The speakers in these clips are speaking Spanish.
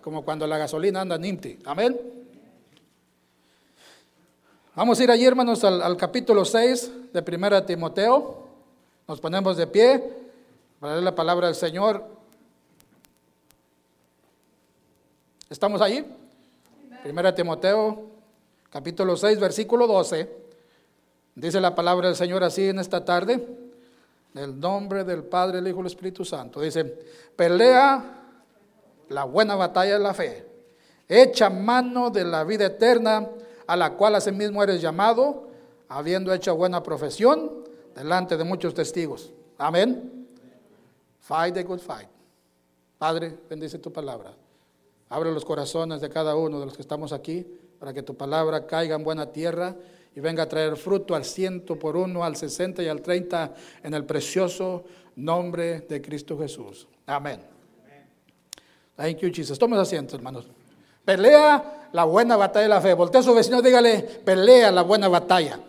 como cuando la gasolina anda empty. Amén. Vamos a ir allí, hermanos, al, capítulo 6 de Primera Timoteo. Nos ponemos de pie para leer la palabra del Señor. ¿Estamos allí? Primera Timoteo, capítulo 6, versículo 12. Dice la palabra del Señor así en esta tarde. En el nombre del Padre, el Hijo y el Espíritu Santo. Dice, pelea la buena batalla de la fe. Echa mano de la vida eterna, a la cual asimismo eres llamado, habiendo hecho buena profesión delante de muchos testigos. Amén. Fight the good fight. Padre, bendice tu palabra. Abre los corazones de cada uno de los que estamos aquí para que tu palabra caiga en buena tierra y venga a traer fruto al ciento por uno, al sesenta y al treinta en el precioso nombre de Cristo Jesús. Amén. Thank you, Jesus. Toma asiento, hermanos. Pelea la buena batalla de la fe. Voltea a su vecino, dígale, pelea la buena batalla.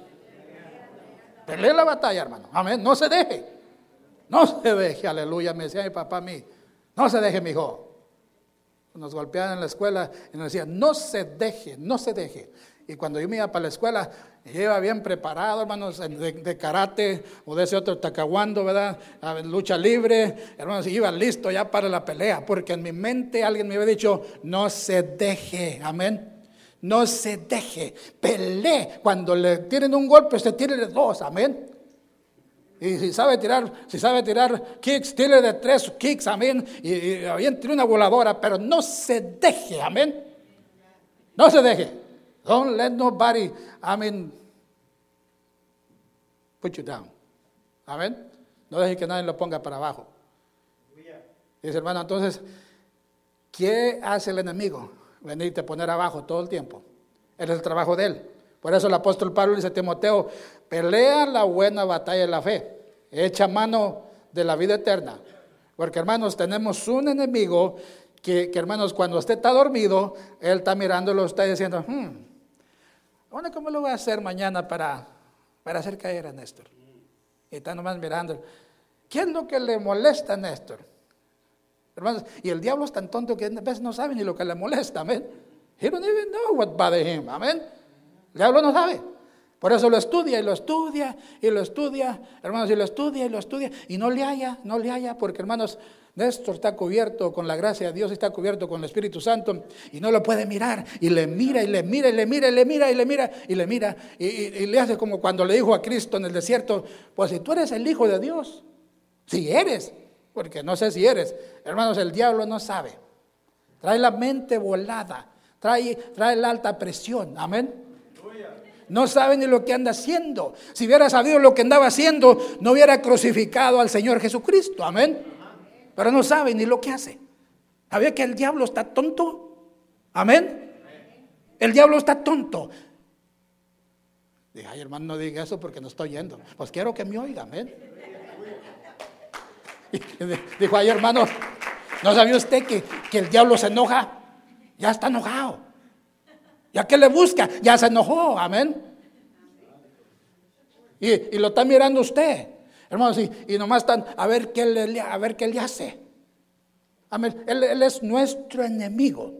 Pelea la batalla, hermano. Amén. No se deje. No se deje, aleluya. Me decía mi papá a mí. No se deje, mi hijo. Nos golpeaban en la escuela y nos decían, no se deje, no se deje. Y cuando yo me iba para la escuela, yo iba bien preparado, hermanos, de, karate o de ese otro tacahuando, ¿verdad? lucha libre, hermanos, y iba listo ya para la pelea, porque en mi mente alguien me había dicho, no se deje, amén. No se deje, pelee. Cuando le tienen un golpe, usted tiene dos, amén. Y si sabe tirar, si sabe tirar kicks, tire de tres kicks, amén. Y, y bien tiene una voladora, pero no se deje, amén. No se deje. Don't let nobody, I mean, put you down. Amén. No deje que nadie lo ponga para abajo. Dice hermano, entonces, ¿qué hace el enemigo? Venirte a poner abajo todo el tiempo. Es el trabajo de él. Por eso el apóstol Pablo dice a Timoteo, pelea la buena batalla de la fe, echa mano de la vida eterna. Porque hermanos, tenemos un enemigo que, hermanos, cuando usted está dormido, él está mirándolo, está diciendo, hmm, bueno, ¿cómo lo voy a hacer mañana para, para hacer caer a Néstor? Y está nomás mirando. ¿Qué es lo que le molesta a Néstor? Hermanos, y el diablo es tan tonto que a veces no sabe ni lo que le molesta, amén. He don't even know what bothers him, amén. El diablo no sabe. Por eso lo estudia y lo estudia y lo estudia, hermanos, y lo estudia y lo estudia y no le haya, no le haya, porque hermanos, Néstor está cubierto con la gracia de Dios, está cubierto con el Espíritu Santo y no lo puede mirar. Y le mira y le mira y le mira y le mira y le mira y le mira. Y, le hace como cuando le dijo a Cristo en el desierto, pues si tú eres el Hijo de Dios, si eres, porque no sé si eres, hermanos, el diablo no sabe. Trae la mente volada, trae, trae la alta presión, amén. No sabe ni lo que anda haciendo. Si hubiera sabido lo que andaba haciendo, no hubiera crucificado al Señor Jesucristo, amén pero no sabe ni lo que hace. ¿Sabía que el diablo está tonto? Amén. El diablo está tonto. Dije, ay hermano, no diga eso porque no estoy yendo. Pues quiero que me oiga, amén. Dijo, ay hermano, ¿no sabía usted que, que el diablo se enoja? Ya está enojado. ¿Ya que le busca? Ya se enojó, amén. Y, y lo está mirando usted. Hermanos, y, y nomás están a ver qué le, a ver qué le hace. Amén. Él, es nuestro enemigo.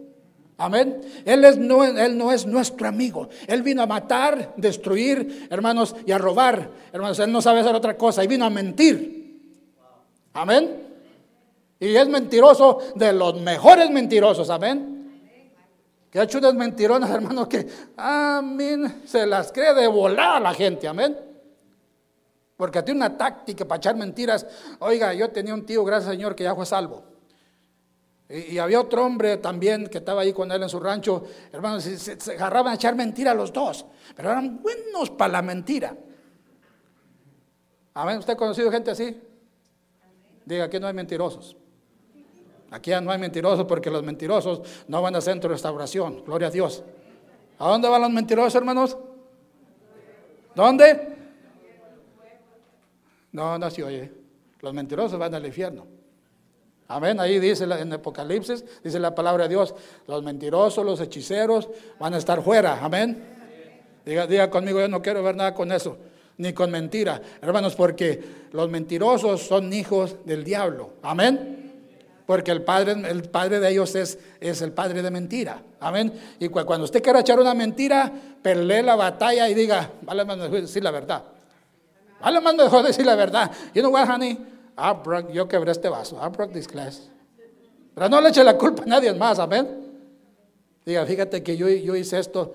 Amén. Él, es, no, él no es nuestro amigo. Él vino a matar, destruir, hermanos, y a robar. Hermanos, él no sabe hacer otra cosa. Y vino a mentir. Amén. Y es mentiroso de los mejores mentirosos. Amén. Que ha hecho unas mentironas, hermanos, que, amén, se las cree de volar a la gente. Amén. Porque tiene una táctica para echar mentiras. Oiga, yo tenía un tío, gracias al Señor, que ya fue salvo. Y, había otro hombre también que estaba ahí con él en su rancho. Hermanos, se, agarraban a echar mentiras los dos. Pero eran buenos para la mentira. Amén. ¿Usted ha conocido gente así? Diga, aquí no hay mentirosos. Aquí no hay mentirosos porque los mentirosos no van a centro de restauración. Gloria a Dios. ¿A dónde van los mentirosos, hermanos? ¿Dónde? No, no se oye. Los mentirosos van al infierno. Amén. Ahí dice en Apocalipsis, dice la palabra de Dios, los mentirosos, los hechiceros van a estar fuera. Amén. Diga, diga conmigo, yo no quiero ver nada con eso, ni con mentira. Hermanos, porque los mentirosos son hijos del diablo. Amén. Porque el padre, el padre de ellos es, es el padre de mentira. Amén. Y cuando usted quiera echar una mentira, pelee la batalla y diga, vale decir la verdad. Vale más mejor decir la verdad. You know what, honey? I broke, yo quebré este vaso. I broke this glass. Pero no le eche la culpa a nadie más. Amén. Diga, fíjate que yo, yo hice esto.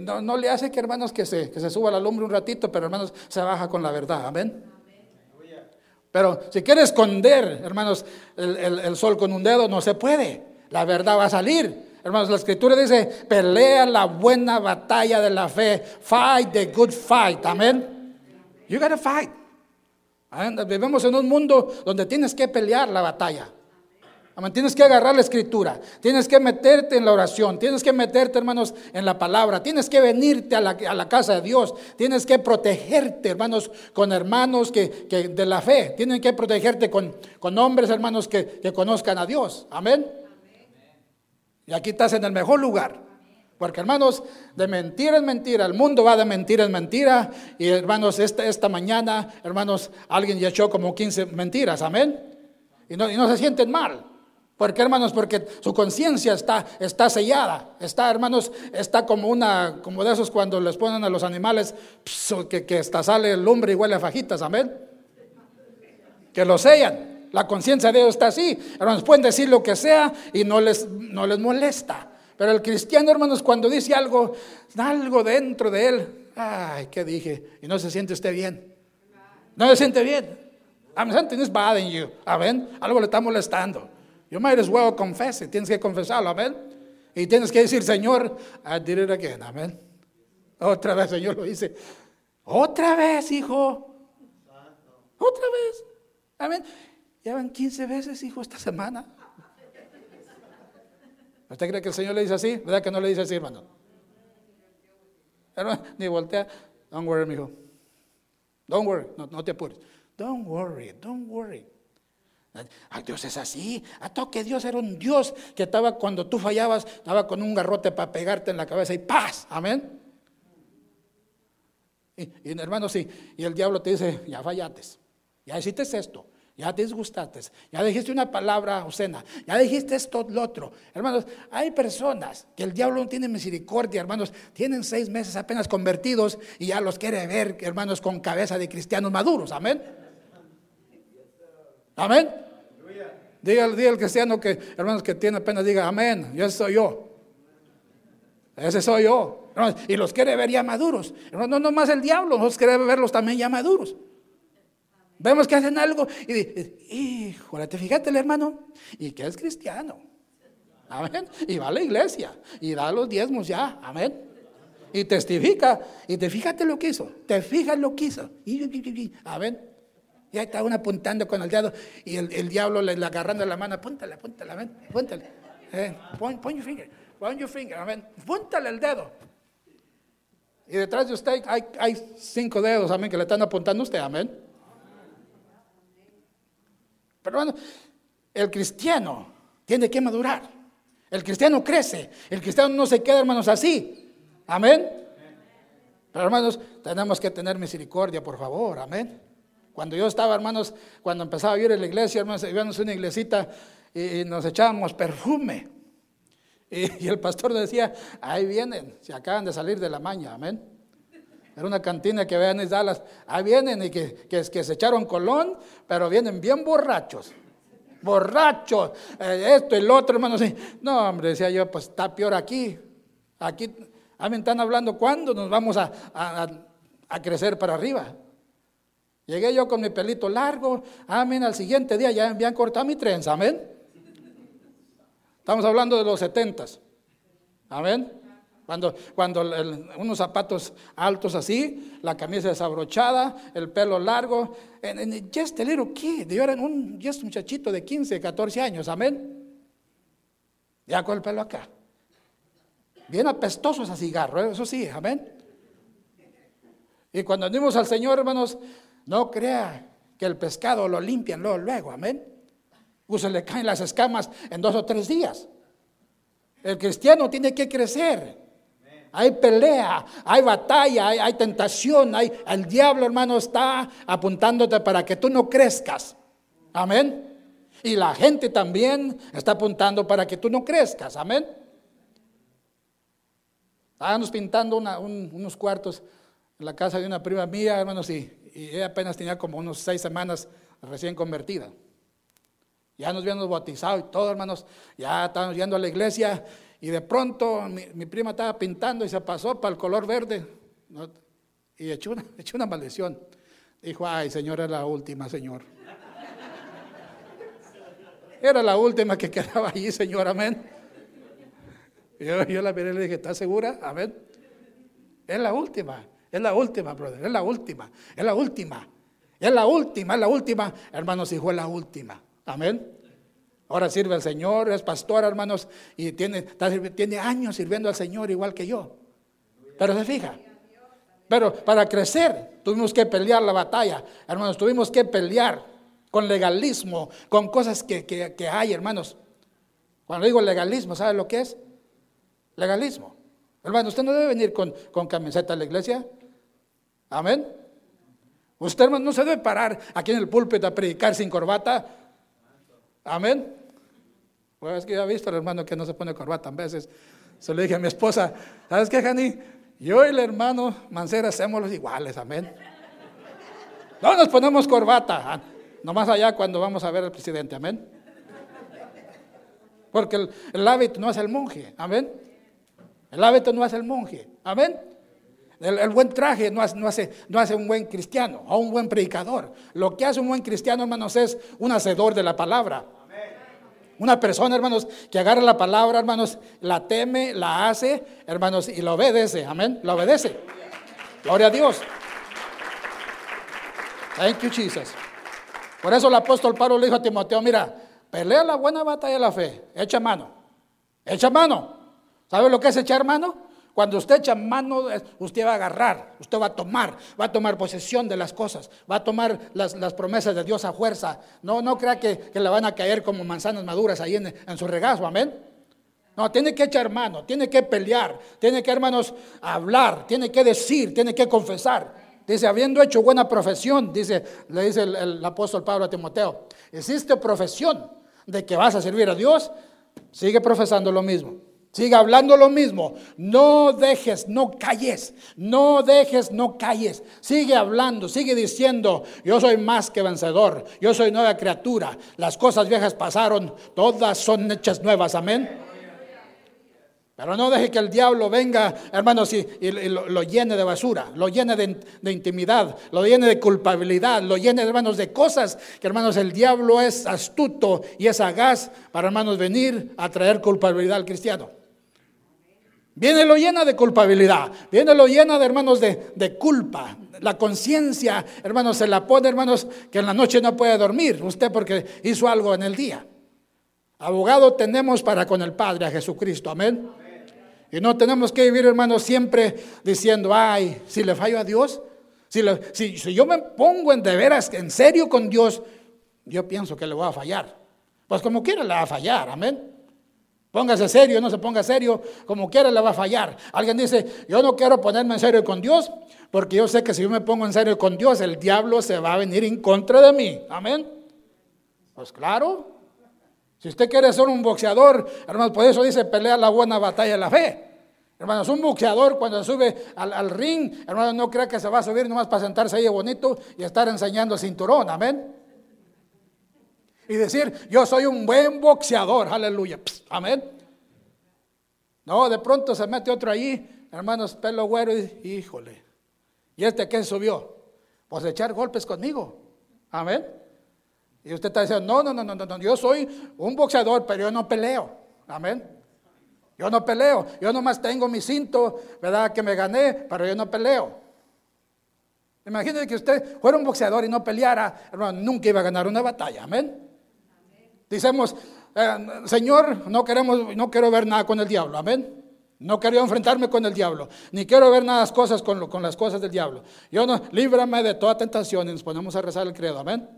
no, no, le hace que hermanos que se, que se suba la lumbre un ratito, pero hermanos se baja con la verdad. Amén. Pero si quiere esconder, hermanos, el, sol con un dedo, no se puede. La verdad va a salir. Hermanos, la escritura dice, pelea la buena batalla de la fe. Fight the good fight. Amén. You gotta fight. Vivimos en un mundo donde tienes que pelear la batalla. Tienes que agarrar la escritura, tienes que meterte en la oración, tienes que meterte, hermanos, en la palabra, tienes que venirte a la, casa de Dios, tienes que protegerte, hermanos, con hermanos que, de la fe, tienen que protegerte con, con hombres, hermanos, que, conozcan a Dios. Amén. Y aquí estás en el mejor lugar. Porque hermanos, de mentira en mentira, el mundo va de mentira en mentira. Y hermanos, esta, esta mañana, hermanos, alguien ya echó como 15 mentiras, amén. Y no, y no se sienten mal. ¿Por qué, hermanos? Porque su conciencia está, está sellada. Está, hermanos, está como una, como de esos cuando les ponen a los animales que, que hasta sale el lumbre y huele a fajitas, amén. Que lo sellan. La conciencia de ellos está así. Hermanos, pueden decir lo que sea y no les, no les molesta. Pero el cristiano, hermanos, cuando dice algo, algo dentro de él, ay, ¿qué dije? Y no se siente usted bien. No se siente bien. I'm something is bothering you. Amén. Algo le está molestando. You might as well confess. Tienes que confesarlo, amén. Y tienes que decir, Señor, I did it again, amén. Otra vez, Señor, lo dice. Otra vez, hijo. Otra vez. Amén. Llevan 15 veces, hijo, esta semana. ¿Usted cree que el Señor le dice así? ¿Verdad que no le dice así, hermano? Ni voltea. Don't worry, hijo. Don't worry. No, no te apures. Don't worry. Don't worry. Ay, Dios es así. A que Dios era un Dios que estaba cuando tú fallabas, estaba con un garrote para pegarte en la cabeza y paz. Amén. Y, hermano, sí. Y el diablo te dice, ya fallates. Ya hiciste esto. Ya te disgustaste. Ya dijiste una palabra obscena. Ya dijiste esto, lo otro. Hermanos, hay personas que el diablo no tiene misericordia, hermanos. Tienen seis meses apenas convertidos y ya los quiere ver, hermanos, con cabeza de cristianos maduros. Amén. Amén. Diga, diga el cristiano que, hermanos, que tiene pena, diga amén. Ese soy yo. Ese soy yo. y los quiere ver ya maduros. No, no más el diablo, nos quiere verlos también ya maduros. Vemos que hacen algo y dice, híjole, te fíjate el hermano, y que es cristiano. Amén. Y va a la iglesia y da los diezmos ya. Amén. Y testifica. Y te fíjate lo que hizo. Te fijas lo que hizo. Amén. Y ahí está uno apuntando con el dedo y el, diablo le, agarrando la mano, apúntale, apúntale, amén, apúntale. Eh, point, your finger, point your finger, amén. Apúntale el dedo. Y detrás de usted hay, hay cinco dedos, amén, que le están apuntando a usted, amén. Pero el cristiano tiene que madurar. El cristiano crece. El cristiano no se queda, hermanos, así. Amén. Pero hermanos, tenemos que tener misericordia, por favor. Amén. Cuando yo estaba, hermanos, cuando empezaba a ir en la iglesia, hermanos, íbamos a una iglesita y, nos echábamos perfume. Y, el pastor decía, ahí vienen, se acaban de salir de la maña, amén. Era una cantina que vean en Dallas, ahí vienen y que, que, se echaron colón, pero vienen bien borrachos. Borrachos, eh, esto y lo otro, hermanos. No, hombre, decía yo, pues está peor aquí. Aquí, a mí están hablando cuándo nos vamos a, a crecer para arriba. Llegué yo con mi pelito largo, amén, al siguiente día ya habían cortado mi trenza, amén. Estamos hablando de los setentas, amén. Cuando, cuando unos zapatos altos así, la camisa desabrochada, el pelo largo, en just a little kid, yo era un just muchachito de 15, 14 años, amén. Ya con el pelo acá. Bien apestoso ese cigarro, ¿eh? eso sí, amén. Y cuando andimos al Señor, hermanos, no crea que el pescado lo limpian luego, luego amén. O se le caen las escamas en dos o tres días. El cristiano tiene que crecer. Hay pelea, hay batalla, hay, tentación, hay, el diablo hermano está apuntándote para que tú no crezcas. Amén. Y la gente también está apuntando para que tú no crezcas. Amén. Estábamos pintando unos cuartos en la casa de una prima mía, hermanos, y, y, ella apenas tenía como unos seis semanas recién convertida. Ya nos habíamos bautizado y todo, hermanos, ya estábamos yendo a la iglesia y de pronto mi, prima estaba pintando y se pasó para el color verde y echó una, echó una maldición. Dijo, ay, Señor, era la última, Señor. Era la última que quedaba allí, Señor, amén. Yo, yo la miré y le dije, ¿estás segura? Amén. Es la última. Es la última, brother, es la última, es la última, es la última, es la última. Hermanos, hijo, es la última. Amén. Ahora sirve al Señor, es pastor, hermanos, y tiene, tiene años sirviendo al Señor igual que yo. Pero se fija. Pero para crecer tuvimos que pelear la batalla, hermanos, tuvimos que pelear con legalismo, con cosas que, que hay, hermanos. Cuando digo legalismo, ¿sabe lo que es? Legalismo. Hermano, usted no debe venir con, con camiseta a la iglesia. Amén. Usted, hermano, no se debe parar aquí en el púlpito a predicar sin corbata. Amén. Pues es que ya he visto al hermano que no se pone corbata a veces. Se lo dije a mi esposa, ¿sabes qué, Jani? Yo y el hermano Mancera hacemos los iguales, amén. No nos ponemos corbata, ah, nomás allá cuando vamos a ver al presidente, amén. Porque el, el hábito no es el monje, amén. El hábito no hace el monje. Amén. El, buen traje no hace, no, hace, no hace un buen cristiano o un buen predicador. Lo que hace un buen cristiano, hermanos, es un hacedor de la palabra. Una persona, hermanos, que agarra la palabra, hermanos, la teme, la hace, hermanos, y la obedece. Amén. La obedece. Gloria a Dios. Thank you, Jesus. Por eso el apóstol Pablo le dijo a Timoteo: Mira, pelea la buena batalla de la fe. Echa mano. Echa mano. ¿Sabe lo que es echar mano? Cuando usted echa mano, usted va a agarrar, usted va a tomar, va a tomar posesión de las cosas, va a tomar las, promesas de Dios a fuerza. No, no crea que, le van a caer como manzanas maduras ahí en, en su regazo, amén. No, tiene que echar mano, tiene que pelear, tiene que, hermanos, hablar, tiene que decir, tiene que confesar. Dice, habiendo hecho buena profesión, dice, le dice el, el apóstol Pablo a Timoteo, existe profesión de que vas a servir a Dios, sigue profesando lo mismo. Sigue hablando lo mismo. No dejes, no calles. No dejes, no calles. Sigue hablando, sigue diciendo, yo soy más que vencedor. Yo soy nueva criatura. Las cosas viejas pasaron, todas son hechas nuevas. Amén. Pero no deje que el diablo venga, hermanos, y, lo, llene de basura, lo llene de, de, intimidad, lo llene de culpabilidad, lo llene, hermanos, de cosas que, hermanos, el diablo es astuto y es sagaz para, hermanos, venir a traer culpabilidad al cristiano. Viene lo llena de culpabilidad, viene lo llena de hermanos de, de culpa. La conciencia, hermanos, se la pone, hermanos, que en la noche no puede dormir, usted porque hizo algo en el día. Abogado tenemos para con el Padre a Jesucristo, amén. Y no tenemos que vivir, hermanos, siempre diciendo, ay, si le fallo a Dios, si, si, si yo me pongo en de veras, en serio con Dios, yo pienso que le voy a fallar. Pues como quiera le va a fallar, amén. Póngase serio, no se ponga serio, como quiera le va a fallar. Alguien dice, yo no quiero ponerme en serio con Dios, porque yo sé que si yo me pongo en serio con Dios, el diablo se va a venir en contra de mí. Amén. Pues claro. Si usted quiere ser un boxeador, hermanos, por eso dice pelea la buena batalla de la fe. Hermanos, un boxeador cuando sube al, ring, hermanos, no crea que se va a subir nomás para sentarse ahí bonito y estar enseñando el cinturón. Amén y decir, yo soy un buen boxeador, aleluya, amén. No, de pronto se mete otro allí, hermanos, pelo güero, y híjole, ¿y este qué subió? Pues echar golpes conmigo, amén. Y usted está diciendo, no, no, no, no, no, yo soy un boxeador, pero yo no peleo, amén. Yo no peleo, yo nomás tengo mi cinto, ¿verdad? Que me gané, pero yo no peleo. Imagínese que usted fuera un boxeador y no peleara, hermano, nunca iba a ganar una batalla, amén. Dicemos, eh, Señor, no queremos, no quiero ver nada con el diablo, amén. No quiero enfrentarme con el diablo, ni quiero ver nada cosas con, con las cosas del diablo. Yo no, líbrame de toda tentación y nos ponemos a rezar el credo, amén.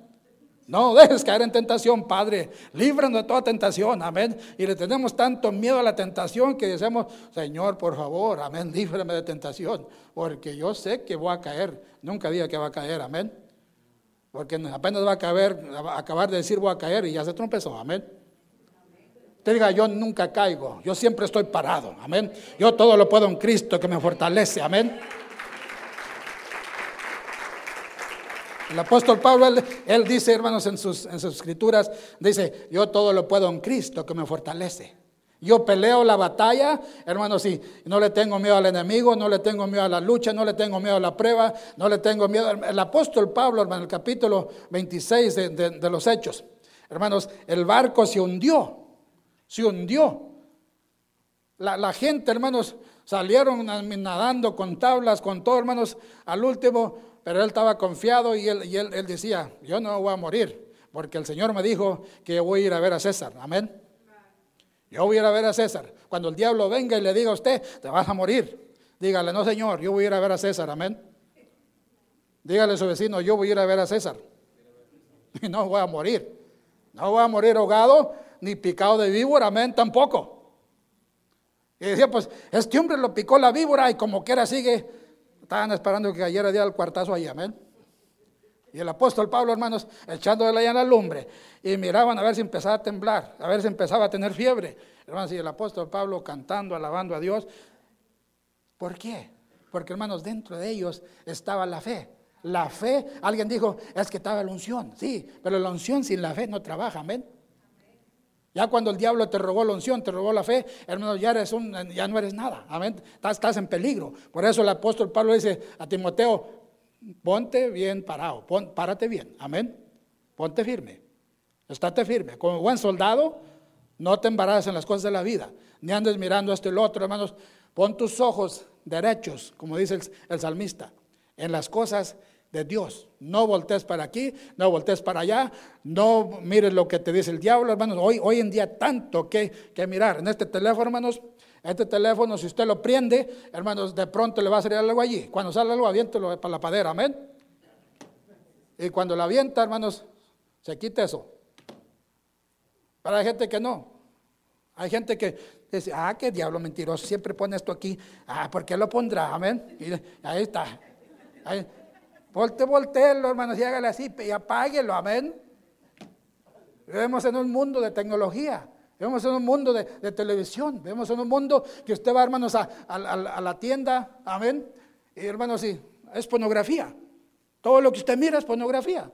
No dejes caer en tentación, Padre. Líbranos de toda tentación, amén. Y le tenemos tanto miedo a la tentación que decimos, Señor, por favor, amén, líbrame de tentación, porque yo sé que voy a caer. Nunca diga que va a caer, amén. Porque apenas va a, acabar de decir voy a caer y ya se trompezó. Amén. Te diga, yo nunca caigo, yo siempre estoy parado. Amén. Yo todo lo puedo en Cristo que me fortalece. Amén. El apóstol Pablo, él, dice, hermanos, en sus, en sus escrituras, dice, yo todo lo puedo en Cristo que me fortalece. Yo peleo la batalla, hermanos, y no le tengo miedo al enemigo, no le tengo miedo a la lucha, no le tengo miedo a la prueba, no le tengo miedo. El apóstol Pablo, hermano, en el capítulo 26 de, los Hechos, hermanos, el barco se hundió, se hundió. La, gente, hermanos, salieron nadando con tablas, con todo, hermanos, al último, pero él estaba confiado y él, y él decía, yo no voy a morir, porque el Señor me dijo que voy a ir a ver a César. Amén. Yo voy a ir a ver a César. Cuando el diablo venga y le diga a usted, te vas a morir. Dígale, no señor, yo voy a ir a ver a César, amén. Dígale a su vecino, yo voy a ir a ver a César. Y no voy a morir. No voy a morir ahogado, ni picado de víbora, amén, tampoco. Y decía, pues, este hombre lo picó la víbora y como quiera sigue. Estaban esperando que cayera día el cuartazo ahí, amén. Y el apóstol Pablo, hermanos, echándole allá en la lumbre. Y miraban a ver si empezaba a temblar, a ver si empezaba a tener fiebre. Hermanos, y el apóstol Pablo cantando, alabando a Dios. ¿Por qué? Porque, hermanos, dentro de ellos estaba la fe. La fe, alguien dijo, es que estaba la unción. Sí, pero la unción sin la fe no trabaja, amén. Ya cuando el diablo te robó la unción, te robó la fe, hermanos, ya, eres un, ya no eres nada. Amén. Estás, estás en peligro. Por eso el apóstol Pablo dice a Timoteo, ponte bien parado, párate bien, amén. Ponte firme, estate firme. Como buen soldado, no te embaraces en las cosas de la vida, ni andes mirando esto y lo otro, hermanos. Pon tus ojos derechos, como dice el, salmista, en las cosas de Dios. No voltees para aquí, no voltees para allá, no mires lo que te dice el diablo, hermanos. Hoy, hoy en día tanto que, que mirar. En este teléfono, hermanos, este teléfono, si usted lo prende, hermanos, de pronto le va a salir algo allí. Cuando sale algo, aviéntelo para la padera, amén. Y cuando la avienta, hermanos, se quita eso. Pero hay gente que no. Hay gente que dice, ah, qué diablo mentiroso, siempre pone esto aquí. Ah, ¿por qué lo pondrá? Amén. Y ahí está. Ahí. Volte, voltelo, hermanos, y hágale así y apáguelo, amén. Vivimos en un mundo de tecnología. Vemos en un mundo de, televisión, vemos en un mundo que usted va, hermanos, a, la tienda, amén. Y hermanos, sí, es pornografía. Todo lo que usted mira es pornografía.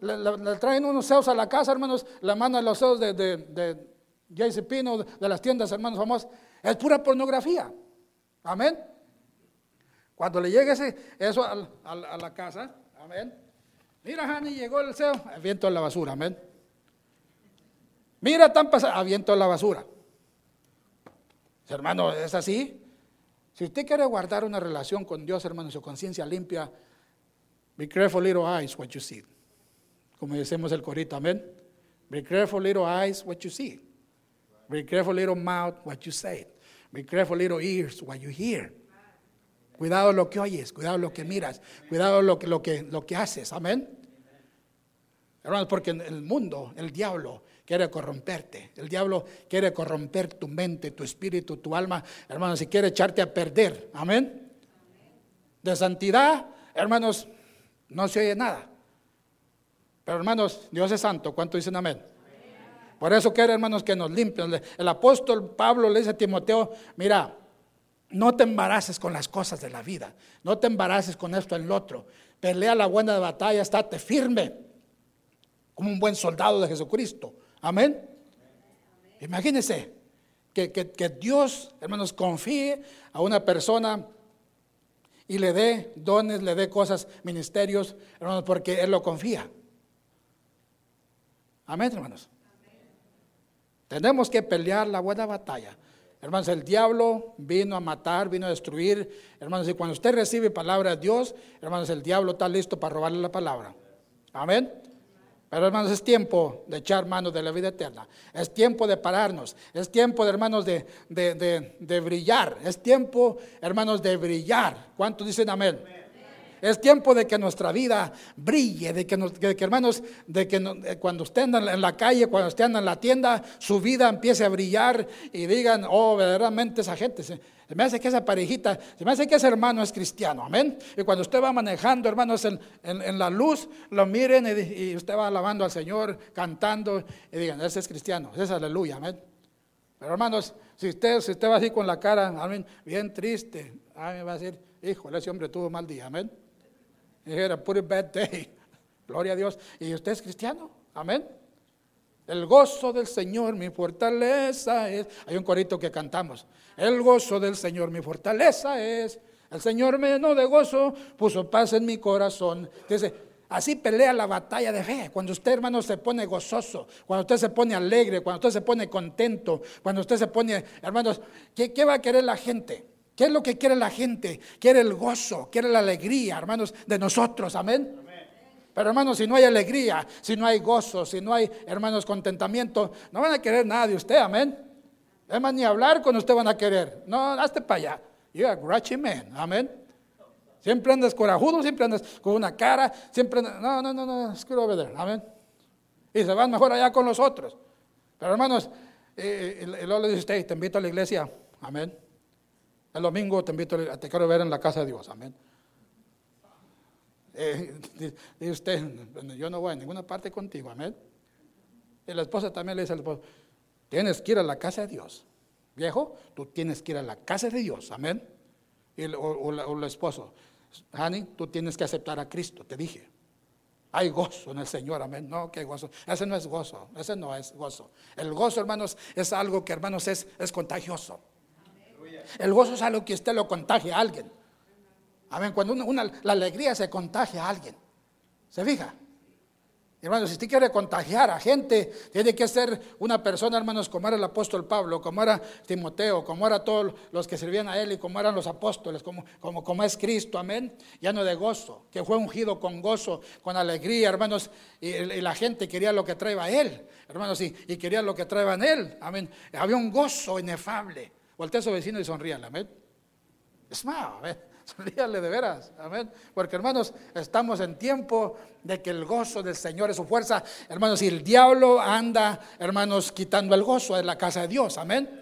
Le, traen unos seos a la casa, hermanos, la mano a los seos de, de, de JC Pino, de las tiendas, hermanos famosos. Es pura pornografía. Amén. Cuando le llegue ese, eso a, la casa, amén. Mira, Hani, llegó el el viento en la basura, amén. Mira, tan pasado, aviento la basura. Hermano, ¿es así? Si usted quiere guardar una relación con Dios, hermano, su conciencia limpia, be careful little eyes what you see. Como decimos el corito, amén. Be careful little eyes what you see. Be careful little mouth what you say. Be careful little ears what you hear. Cuidado lo que oyes, cuidado lo que miras, cuidado lo que, lo que, lo que haces, amén. Hermanos, porque en el mundo, el diablo, quiere corromperte. El diablo quiere corromper tu mente, tu espíritu, tu alma. Hermanos, si quiere echarte a perder. Amén. De santidad, hermanos, no se oye nada. Pero hermanos, Dios es santo. ¿Cuánto dicen amén? Por eso quiere, hermanos, que nos limpien. El apóstol Pablo le dice a Timoteo, mira, no te embaraces con las cosas de la vida. No te embaraces con esto en lo otro. Pelea la buena batalla, estate firme como un buen soldado de Jesucristo. Amén. Imagínense que, Dios, hermanos, confíe a una persona y le dé dones, le dé cosas, ministerios, hermanos, porque Él lo confía. Amén, hermanos. Tenemos que pelear la buena batalla. Hermanos, el diablo vino a matar, vino a destruir. Hermanos, y cuando usted recibe palabra de Dios, hermanos, el diablo está listo para robarle la palabra. Amén. Pero hermanos, es tiempo de echar mano de la vida eterna. Es tiempo de pararnos. Es tiempo, de, hermanos, de, de, de, brillar. Es tiempo, hermanos, de brillar. ¿Cuántos dicen amén? Es tiempo de que nuestra vida brille, de que, hermanos, de que cuando estén en la calle, cuando estén en la tienda, su vida empiece a brillar y digan, oh, verdaderamente esa gente, se, me hace que esa parejita, se me hace que ese hermano es cristiano, amén. Y cuando usted va manejando, hermanos, en, la luz, lo miren y, usted va alabando al Señor, cantando y digan, ese es cristiano, ese es aleluya, amén. Pero hermanos, si usted, si usted va así con la cara, amén, bien triste, me va a decir, hijo, ese hombre tuvo mal día, amén. Era put bad day. Gloria a Dios. ¿Y usted es cristiano? Amén. El gozo del Señor, mi fortaleza es. Hay un corito que cantamos. El gozo del Señor, mi fortaleza es. El Señor me llenó de gozo, puso paz en mi corazón. Dice, así pelea la batalla de fe. Cuando usted, hermano, se pone gozoso, cuando usted se pone alegre, cuando usted se pone contento, cuando usted se pone, hermanos, ¿qué, qué va a querer la gente? ¿Qué es lo que quiere la gente? Quiere el gozo, quiere la alegría, hermanos, de nosotros. Amén. Pero hermanos, si no hay alegría, si no hay gozo, si no hay, hermanos, contentamiento, no van a querer nada de usted, amén. Además, ni hablar con usted van a querer. No, hazte para allá. You're a grouchy man, amén. Siempre andas corajudo, siempre andas con una cara, siempre andas, no, no, no, no, screw over there, amén. Y se van mejor allá con los otros. Pero hermanos, eh, eh luego le dice usted, te invito a la iglesia, amén. El domingo te invito, te quiero ver en la casa de Dios, amén. Eh, dice usted, yo no voy a ninguna parte contigo, amén. Y la esposa también le dice al esposo, tienes que ir a la casa de Dios. Viejo, tú tienes que ir a la casa de Dios, amén. Y o, el esposo, honey, tú tienes que aceptar a Cristo, te dije. Hay gozo en el Señor, amén. No, qué gozo. Ese no es gozo, ese no es gozo. El gozo, hermanos, es algo que, hermanos, es, es contagioso. El gozo es algo que usted lo contagia a alguien. Amén. Cuando una, la alegría se contagia a alguien. ¿Se fija? Hermanos, si usted quiere contagiar a gente, tiene que ser una persona, hermanos, como era el apóstol Pablo, como era Timoteo, como era todos los que servían a él y como eran los apóstoles, como, como, como es Cristo, amén, lleno de gozo, que fue ungido con gozo, con alegría, hermanos, y, la gente quería lo que traía a él, hermanos, y, y quería lo que traía en él, amén. Había un gozo inefable. Voltea a su vecino y sonríale, amén. Smile, amén. Sonríale de veras, amén. Porque hermanos, estamos en tiempo de que el gozo del Señor es su fuerza. Hermanos, y el diablo anda, hermanos, quitando el gozo de la casa de Dios, amén.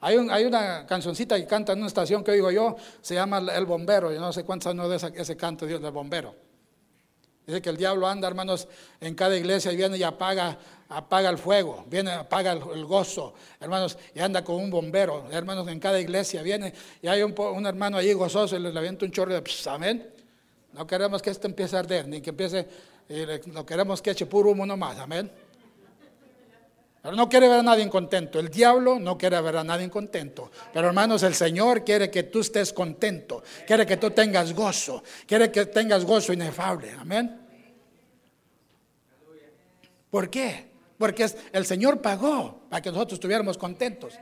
Hay, hay una cancioncita que canta en una estación que oigo yo, se llama El Bombero. Yo no sé cuántos años de ese, ese canto Dios del Bombero. Dice que el diablo anda, hermanos, en cada iglesia y viene y apaga, apaga el fuego, viene, apaga el, gozo, hermanos, y anda con un bombero, hermanos, en cada iglesia viene y hay un, hermano allí gozoso y le avienta un chorro de amén. No queremos que esto empiece a arder, ni que empiece, no queremos que eche puro humo nomás, amén. Pero no quiere ver a nadie contento. El diablo no quiere ver a nadie contento. Pero hermanos, el Señor quiere que tú estés contento. Quiere que tú tengas gozo. Quiere que tengas gozo inefable. Amén. ¿Por qué? Porque el Señor pagó para que nosotros estuviéramos contentos.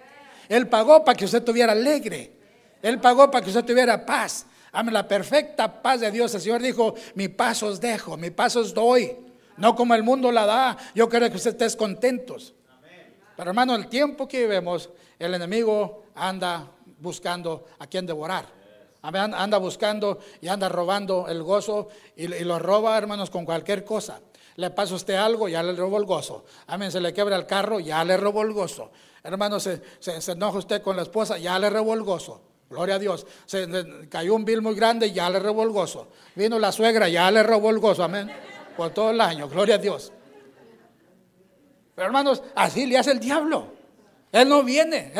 Él pagó para que usted estuviera alegre. Él pagó para que usted tuviera paz. Amén. La perfecta paz de Dios. El Señor dijo, mi paz os dejo, mi paz os doy. No como el mundo la da. Yo quiero que usted estés contentos. Pero hermano, el tiempo que vivimos, el enemigo anda buscando a quien devorar. Anda buscando y anda robando el gozo y, lo roba, hermanos, con cualquier cosa. Le pasa a usted algo, ya le robó el gozo. Amén, se le quebra el carro, ya le robó el gozo. Hermano, se, se, enoja usted con la esposa, ya le robó el gozo. Gloria a Dios. Se cayó un bill muy grande, ya le robó el gozo. Vino la suegra, ya le robó el gozo. Amén. Por todo el año. Gloria a Dios. Pero hermanos, así le hace el diablo. Él no viene,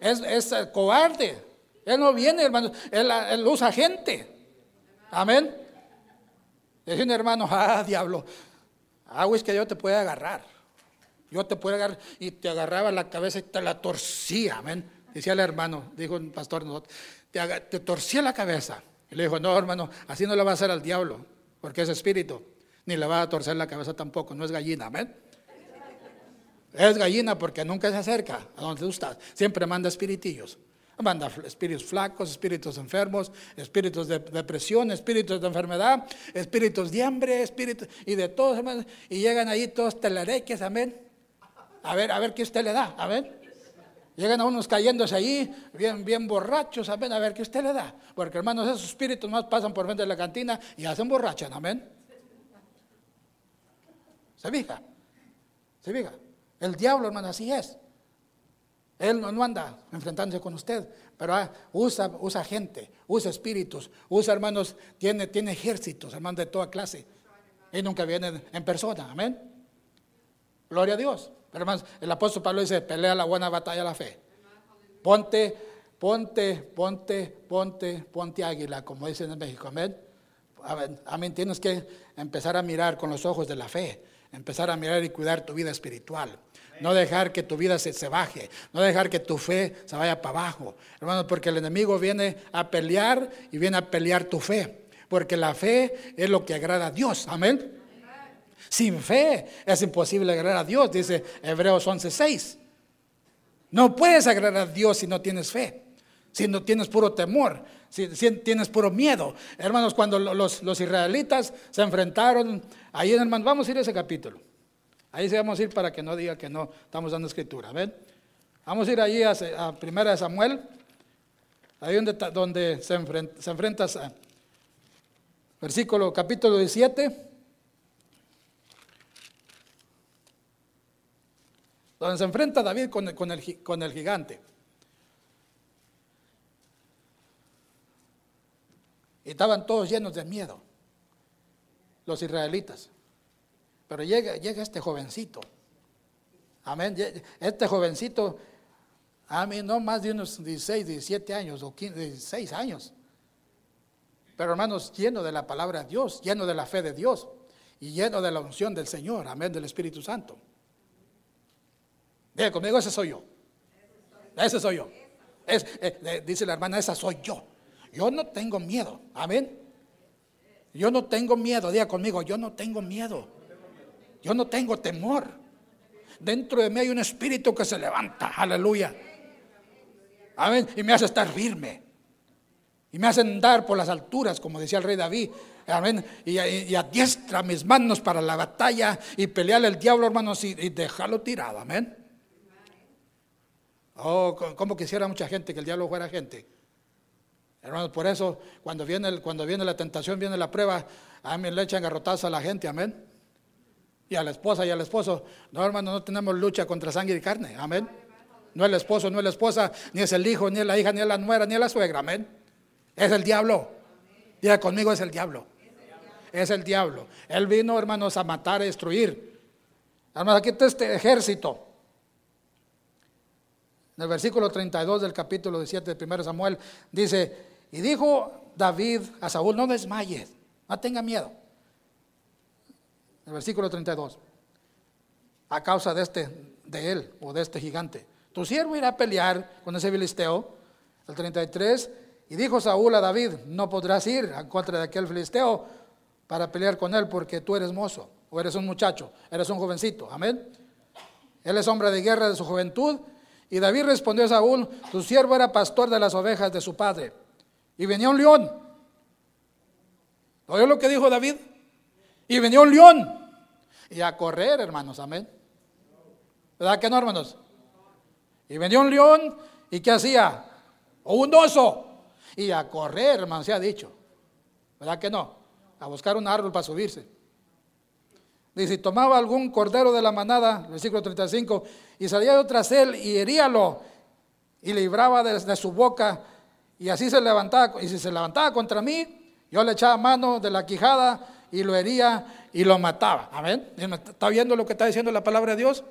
es, cobarde. Él no viene, hermanos, él, usa gente. Amén. Dice un hermano, ah, diablo, ah, es que yo te puedo agarrar. Yo te puedo agarrar. Y te agarraba la cabeza y te la torcía, amén. Decía el hermano, dijo un pastor, te, te torcía la cabeza. Y le dijo, no, hermano, así no le va a hacer al diablo, porque es espíritu. Ni le va a torcer la cabeza tampoco, no es gallina, amén. Es gallina porque nunca se acerca a donde tú estás. Siempre manda espiritillos. Manda espíritus flacos, espíritus enfermos, espíritus de depresión, espíritus de enfermedad, espíritus de hambre, espíritus y de todos, Y llegan ahí todos telereques, amén. A ver, a ver qué usted le da, amén. Llegan a unos cayéndose ahí, bien, bien borrachos, amén, a ver qué usted le da. Porque hermanos, esos espíritus más pasan por frente de la cantina y hacen borrachan, amén. ¿Se fija? ¿Se fija? El diablo, hermano, así es. Él no, anda enfrentándose con usted, pero ah, usa, usa gente, usa espíritus, usa hermanos, tiene, tiene ejércitos, hermanos de toda clase. Y nunca viene en persona, amén. Gloria a Dios. Pero hermanos, el apóstol Pablo dice, pelea la buena batalla de la fe. Ponte, ponte, ponte, ponte, ponte águila, como dicen en México, amén. Amén, tienes que empezar a mirar con los ojos de la fe, empezar a mirar y cuidar tu vida espiritual. No dejar que tu vida se, se, baje, no dejar que tu fe se vaya para abajo. Hermanos, porque el enemigo viene a pelear y viene a pelear tu fe. Porque la fe es lo que agrada a Dios. Amén. Sin fe es imposible agradar a Dios, dice Hebreos 11:6. No puedes agradar a Dios si no tienes fe, si no tienes puro temor, tienes puro miedo. Hermanos, cuando los, israelitas se enfrentaron, ahí hermanos, vamos a ir a ese capítulo. Ahí sí vamos a ir para que no diga que no estamos dando escritura. ¿ven? Vamos a ir ahí a, a Primera de Samuel, ahí donde, donde se, enfrenta, se enfrenta, versículo capítulo 17. donde se enfrenta David con el, con el, con el gigante. Estaban todos llenos de miedo, los israelitas. Pero llega, llega este jovencito. Amén. Este jovencito, a mí no más de unos 16, 17 años o 15, 16 años. Pero hermanos, lleno de la palabra de Dios, lleno de la fe de Dios y lleno de la unción del Señor, amén, del Espíritu Santo. Diga conmigo, ese soy yo. Ese soy yo. Eh, dice la hermana, esa soy yo. Yo no tengo miedo. Amén. Yo no tengo miedo. Diga conmigo, yo no tengo miedo. Yo no tengo temor. Dentro de mí hay un espíritu que se levanta. Aleluya. Amén. Y me hace estar firme. Y me hace andar por las alturas, como decía el rey David. Amén. Y, adiestra mis manos para la batalla y pelearle al diablo, hermanos, y dejarlo tirado. Amén. Oh, como quisiera mucha gente que el diablo fuera gente. Hermanos, por eso cuando viene, cuando viene la tentación, viene la prueba, a mí le echan garrotazos a la gente, amén. Y a la esposa y al esposo. No, hermano, no tenemos lucha contra sangre y carne, amén. No el esposo, no es la esposa, ni es el hijo, ni es la hija, ni es la nuera, ni es la suegra, amén. Es el diablo. Diga conmigo, es el diablo. Es el diablo. Él vino, hermanos, a matar, a destruir. Hermanos, aquí está este ejército. En el versículo 32 del capítulo 17 de 1 Samuel dice, y dijo David a Saúl, no desmayes, no tenga miedo. El versículo 32, a causa de este, de él o de este gigante. Tu siervo irá a pelear con ese filisteo. El 33, y dijo Saúl a David, no podrás ir en contra de aquel filisteo para pelear con él porque tú eres mozo o eres un muchacho, eres un jovencito. Amén. Él es hombre de guerra de su juventud y David respondió a Saúl, tu siervo era pastor de las ovejas de su padre. Y venía un león. ¿Oyó lo que dijo David? Y venía un león. Y a correr, hermanos, amén. ¿Verdad que no, hermanos? Y venía un león, ¿y qué hacía? O un oso. Y a correr, hermanos, se ha dicho. ¿Verdad que no? A buscar un árbol para subirse. Dice, si tomaba algún cordero de la manada, versículo 35, y salía yo tras él y heríalo, y libraba desde su boca, y así se levantaba, y si se levantaba contra mí, yo le echaba mano de la quijada y lo hería y lo mataba. Amén. ¿Está viendo lo que está diciendo la palabra de Dios?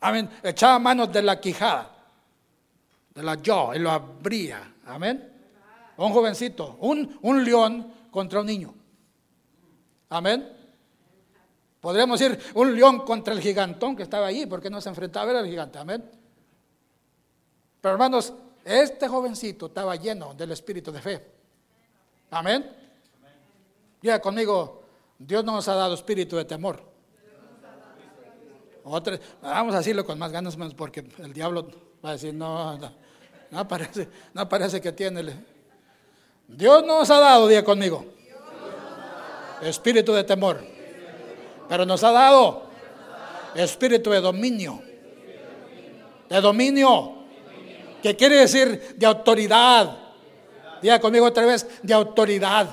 Amén. Echaba manos de la quijada, de la yo, y lo abría. Amén. Un jovencito, un, un león contra un niño. Amén. Podríamos decir un león contra el gigantón que estaba allí, porque no se enfrentaba al gigante. Amén. Pero hermanos, este jovencito estaba lleno del espíritu de fe. Amén. Ya conmigo, Dios no nos ha dado espíritu de temor. vamos a decirlo con más ganas, porque el diablo va a decir, no, no, no parece, no parece que tiene. Dios nos ha dado, día conmigo, espíritu de temor. Pero nos ha dado espíritu de dominio. De dominio. ¿Qué quiere decir de autoridad? Diga conmigo otra vez, de autoridad.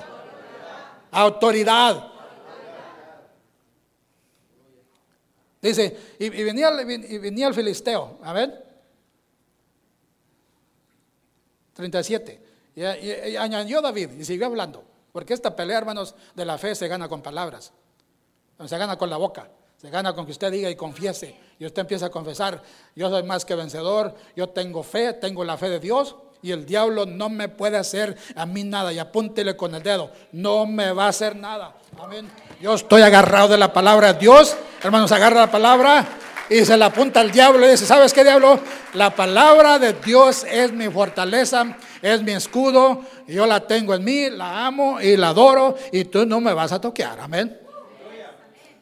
Autoridad. Dice, y, venía, y el filisteo, a ver. 37. Y, añadió David y siguió hablando. Porque esta pelea, hermanos, de la fe se gana con palabras. Se gana con la boca. Se gana con que usted diga y confiese. Y usted empieza a confesar, yo soy más que vencedor, yo tengo fe, tengo la fe de Dios. Y el diablo no me puede hacer a mí nada. Y apúntele con el dedo. No me va a hacer nada. Amén. Yo estoy agarrado de la palabra de Dios. Hermanos, agarra la palabra y se la apunta al diablo y dice, ¿sabes qué diablo? La palabra de Dios es mi fortaleza, es mi escudo, yo la tengo en mí, la amo y la adoro y tú no me vas a toquear, amén.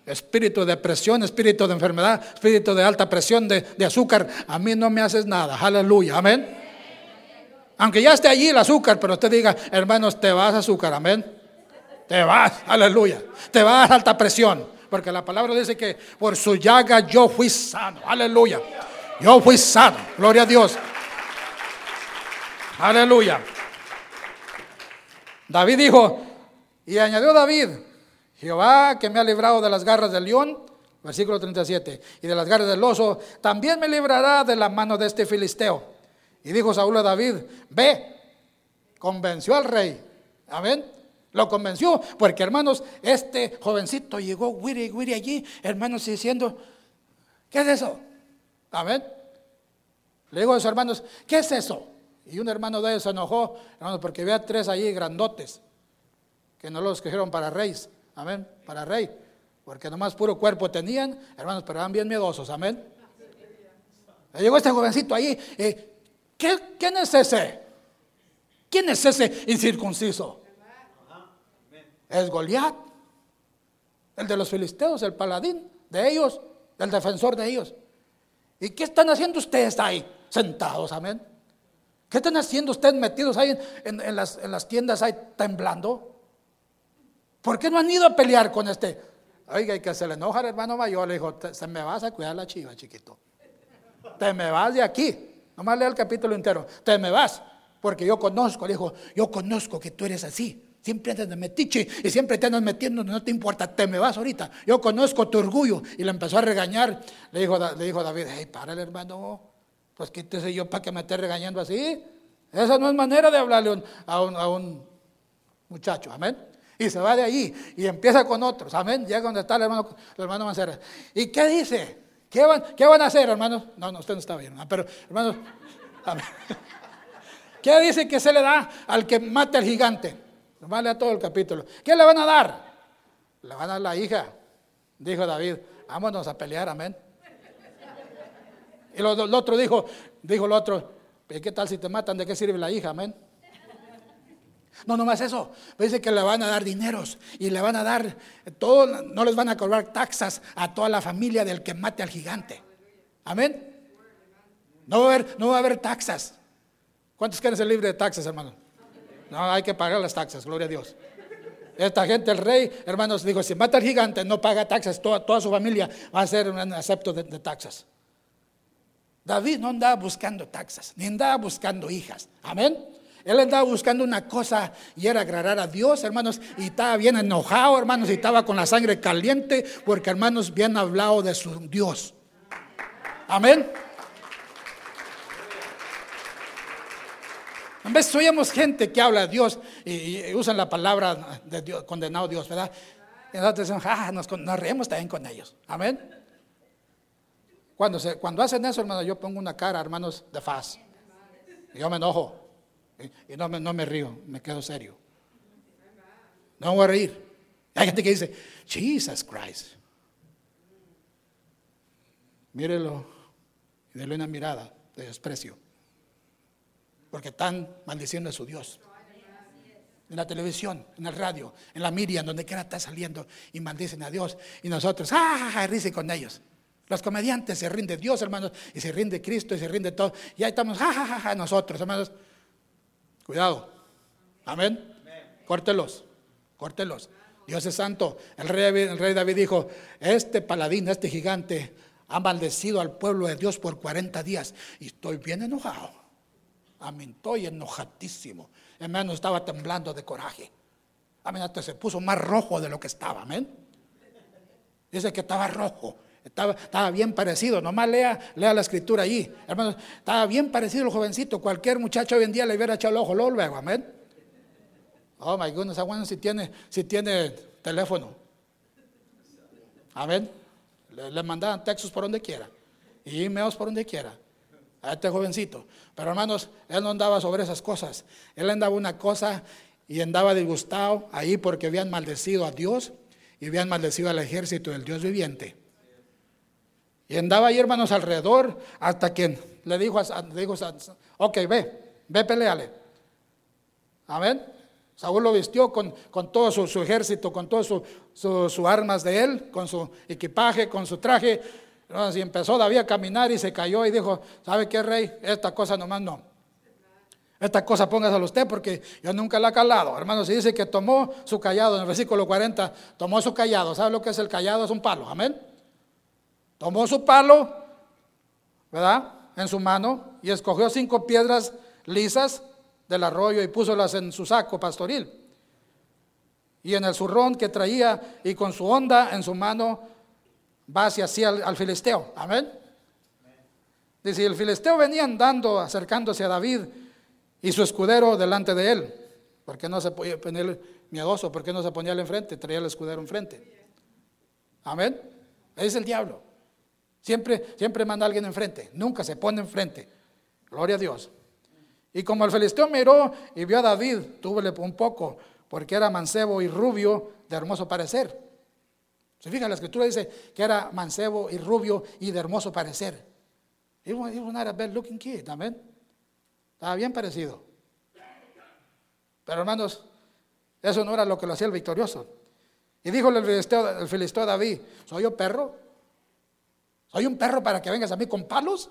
Espíritu de presión, espíritu de enfermedad, espíritu de alta presión, de, de azúcar, a mí no me haces nada, aleluya, amén. Aunque ya esté allí el azúcar, pero usted diga, hermanos, te vas a azúcar, amén. Te vas, aleluya. Te vas a alta presión. Porque la palabra dice que por su llaga yo fui sano. Aleluya. Yo fui sano. Gloria a Dios. Aleluya. David dijo, y añadió David, Jehová que me ha librado de las garras del león, versículo 37, y de las garras del oso, también me librará de la mano de este filisteo. Y dijo Saúl a David, ve, convenció al rey. Amén. Lo convenció, porque hermanos, este jovencito llegó, wiri, wiri allí, hermanos, diciendo, ¿qué es eso? Amén. Le digo a sus hermanos, ¿qué es eso? Y un hermano de ellos se enojó, hermanos, porque había tres allí grandotes, que no los escogieron para reyes, amén, para rey, porque nomás puro cuerpo tenían, hermanos, pero eran bien miedosos, amén. Le llegó este jovencito allí, eh, ¿quién es ese? ¿Quién es ese incircunciso? es Goliat, el de los filisteos, el paladín de ellos, el defensor de ellos. ¿Y qué están haciendo ustedes ahí, sentados, amén? ¿Qué están haciendo ustedes metidos ahí en, las, en las tiendas ahí temblando? ¿Por qué no han ido a pelear con este? Oiga, y que se le enoja al hermano mayor, le dijo, se me vas a cuidar la chiva, chiquito. Te me vas de aquí. Nomás lea el capítulo entero. Te me vas, porque yo conozco, le dijo, yo conozco que tú eres así. Siempre andas de metiche y siempre te andas metiendo, no te importa, te me vas ahorita. Yo conozco tu orgullo. Y le empezó a regañar. Le dijo, le dijo David, hey, para el hermano, pues quítese yo para que me esté regañando así. Esa no es manera de hablarle a, un, a un muchacho, amén. Y se va de ahí y empieza con otros, amén. Llega donde está el hermano, el hermano Mancera. ¿Y qué dice? ¿Qué van, ¿Qué van a hacer, hermanos? No, no, usted no está bien, pero hermanos, amén. ¿Qué dice que se le da al que mate al gigante? Vale a todo el capítulo. ¿Qué le van a dar? Le van a dar la hija. Dijo David, vámonos a pelear, amén. Y el otro dijo, dijo el otro, ¿qué tal si te matan? ¿De qué sirve la hija? Amén. No, no más eso. Dice que le van a dar dineros y le van a dar todo, no les van a cobrar taxas a toda la familia del que mate al gigante. Amén. No va a haber, no va a haber taxas. ¿Cuántos quieren ser libres de taxas, hermano? No, hay que pagar las taxas, gloria a Dios. Esta gente, el rey, hermanos, dijo, si mata al gigante, no paga taxas, toda, toda su familia va a ser un acepto de, taxas. David no andaba buscando taxas, ni andaba buscando hijas. Amén. Él andaba buscando una cosa y era agradar a Dios, hermanos, y estaba bien enojado, hermanos, y estaba con la sangre caliente, porque, hermanos, bien hablado de su Dios. Amén. A veces oímos gente que habla de Dios y, usan la palabra de Dios, condenado Dios, ¿verdad? Y nosotros decimos, ah, nos, reemos también con ellos. Amén. Cuando, cuando hacen eso, hermano, yo pongo una cara, hermanos, de faz. Yo me enojo. Y, no, me, no me río, me quedo serio. No voy a reír. Hay gente que dice, Jesus Christ. Mírelo y déle una mirada de desprecio porque están maldiciendo a su Dios. En la televisión, en el radio, en la media, donde quiera está saliendo y maldicen a Dios. Y nosotros, ¡ah! Risa con ellos. Los comediantes se rinden Dios, hermanos, y se rinde Cristo y se rinde todo. Y ahí estamos, ¡ah! Nosotros, hermanos. Cuidado. Amén. Córtelos, córtelos. Dios es santo. El rey, el rey David dijo, este paladín, este gigante, ha maldecido al pueblo de Dios por 40 días. Y estoy bien enojado. Amén, estoy enojadísimo. Hermano, estaba temblando de coraje. Amén, hasta se puso más rojo de lo que estaba. Amén. Dice que estaba rojo. Estaba, bien parecido, nomás lea, lea la escritura allí. Hermano, estaba bien parecido el jovencito. Cualquier muchacho hoy en día le hubiera echado el ojo luego, amén. Oh my goodness, bueno si tiene, si tiene teléfono. Amén. Le, mandaban textos por donde quiera y emails por donde quiera a este jovencito. Pero hermanos, él no andaba sobre esas cosas. Él andaba una cosa y andaba disgustado ahí porque habían maldecido a Dios y habían maldecido al ejército del Dios viviente. Y andaba ahí, hermanos, alrededor hasta que le dijo, a, le ok, ve, ve, peleale. Amén. Saúl lo vistió con, con todo su, ejército, con todas sus su, armas de él, con su equipaje, con su traje. Y empezó David a caminar y se cayó y dijo, ¿sabe qué, rey? Esta cosa nomás no. Esta cosa póngasela usted porque yo nunca la he calado. Hermanos, se dice que tomó su callado, en el versículo 40, tomó su callado. ¿Sabe lo que es el callado? Es un palo, amén. Tomó su palo, ¿verdad? En su mano y escogió cinco piedras lisas del arroyo y púsolas en su saco pastoril. Y en el zurrón que traía y con su onda en su mano va hacia así al, filisteo. Amén. Dice, el filisteo venía andando, acercándose a David y su escudero delante de él. porque no se podía poner miedoso? porque no se ponía al enfrente? Traía el escudero enfrente. Amén. Es el diablo. Siempre, siempre manda a alguien enfrente. Nunca se pone enfrente. Gloria a Dios. Y como el filisteo miró y vio a David, túvele un poco, porque era mancebo y rubio de hermoso parecer. Se fija, la escritura dice que era mancebo y rubio y de hermoso parecer. He was, a bad looking kid, amén. Estaba bien parecido. Pero hermanos, eso no era lo que lo hacía el victorioso. Y dijo el filisteo a David, ¿soy yo perro? ¿Soy un perro para que vengas a mí con palos?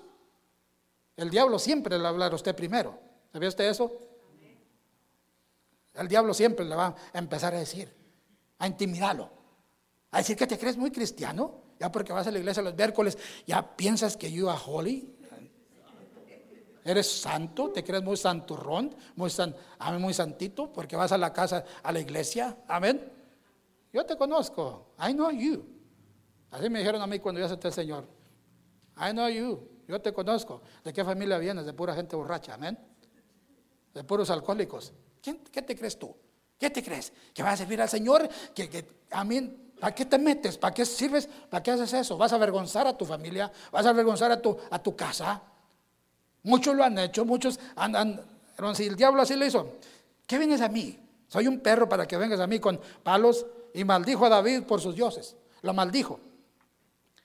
El diablo siempre le va a hablar a usted primero. ¿Sabía usted eso? El diablo siempre le va a empezar a decir, a intimidarlo, a decir que te crees muy cristiano, ya porque vas a la iglesia los miércoles, ya piensas que you are holy, eres santo, te crees muy santurrón, muy, san, muy santito, porque vas a la casa, a la iglesia, amén. Yo te conozco, I know you. Así me dijeron a mí cuando yo acepté al Señor. I know you, yo te conozco. ¿De qué familia vienes? De pura gente borracha, amén de puros alcohólicos. ¿Qué te crees tú? ¿Qué te crees? ¿Que vas a servir al Señor? ¿Que, a mí, ¿Para qué te metes? ¿Para qué sirves? ¿Para qué haces eso? ¿Vas a avergonzar a tu familia? ¿Vas a avergonzar a tu, a tu casa? Muchos lo han hecho, muchos andan. Si el diablo así le hizo, ¿qué vienes a mí? Soy un perro para que vengas a mí con palos. Y maldijo a David por sus dioses. Lo maldijo.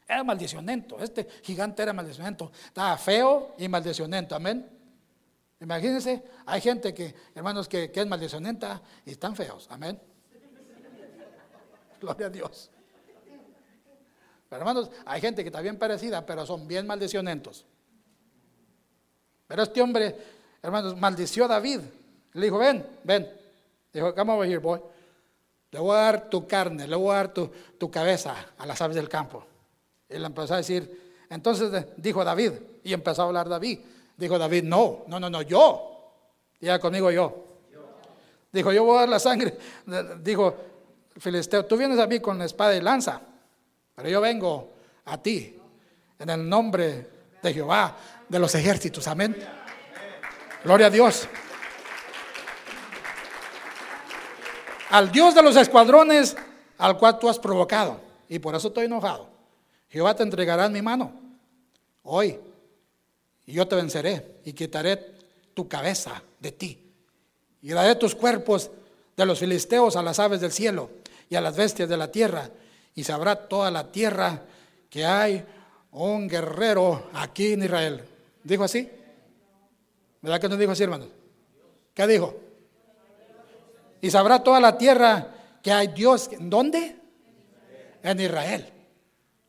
Era maldicionento. Este gigante era maldicionento. Estaba feo y maldicionento. Amén. Imagínense, hay gente que, hermanos, que, es maldicionenta y están feos. Amén. Gloria a Dios. Pero hermanos, hay gente que está bien parecida, pero son bien maldicionentos. Pero este hombre, hermanos, maldició a David. Le dijo, ven, ven. Dijo, come over here, boy. Le voy a dar tu carne, le voy a dar tu, tu cabeza a las aves del campo. Le empezó a decir, entonces dijo David, y empezó a hablar David. Dijo David, no, no, no, no, yo. Ya conmigo yo. Dijo, yo voy a dar la sangre. Dijo, Filisteo, tú vienes a mí con espada y lanza, pero yo vengo a ti en el nombre de Jehová de los ejércitos. Amén. Gloria a Dios. Al Dios de los escuadrones al cual tú has provocado. Y por eso estoy enojado. Jehová te entregará en mi mano. Hoy y yo te venceré y quitaré tu cabeza de ti. Y daré tus cuerpos de los filisteos a las aves del cielo y a las bestias de la tierra. Y sabrá toda la tierra que hay un guerrero aquí en Israel. ¿Dijo así? ¿Verdad que no dijo así, hermano? ¿Qué dijo? Y sabrá toda la tierra que hay Dios. ¿En dónde? En Israel.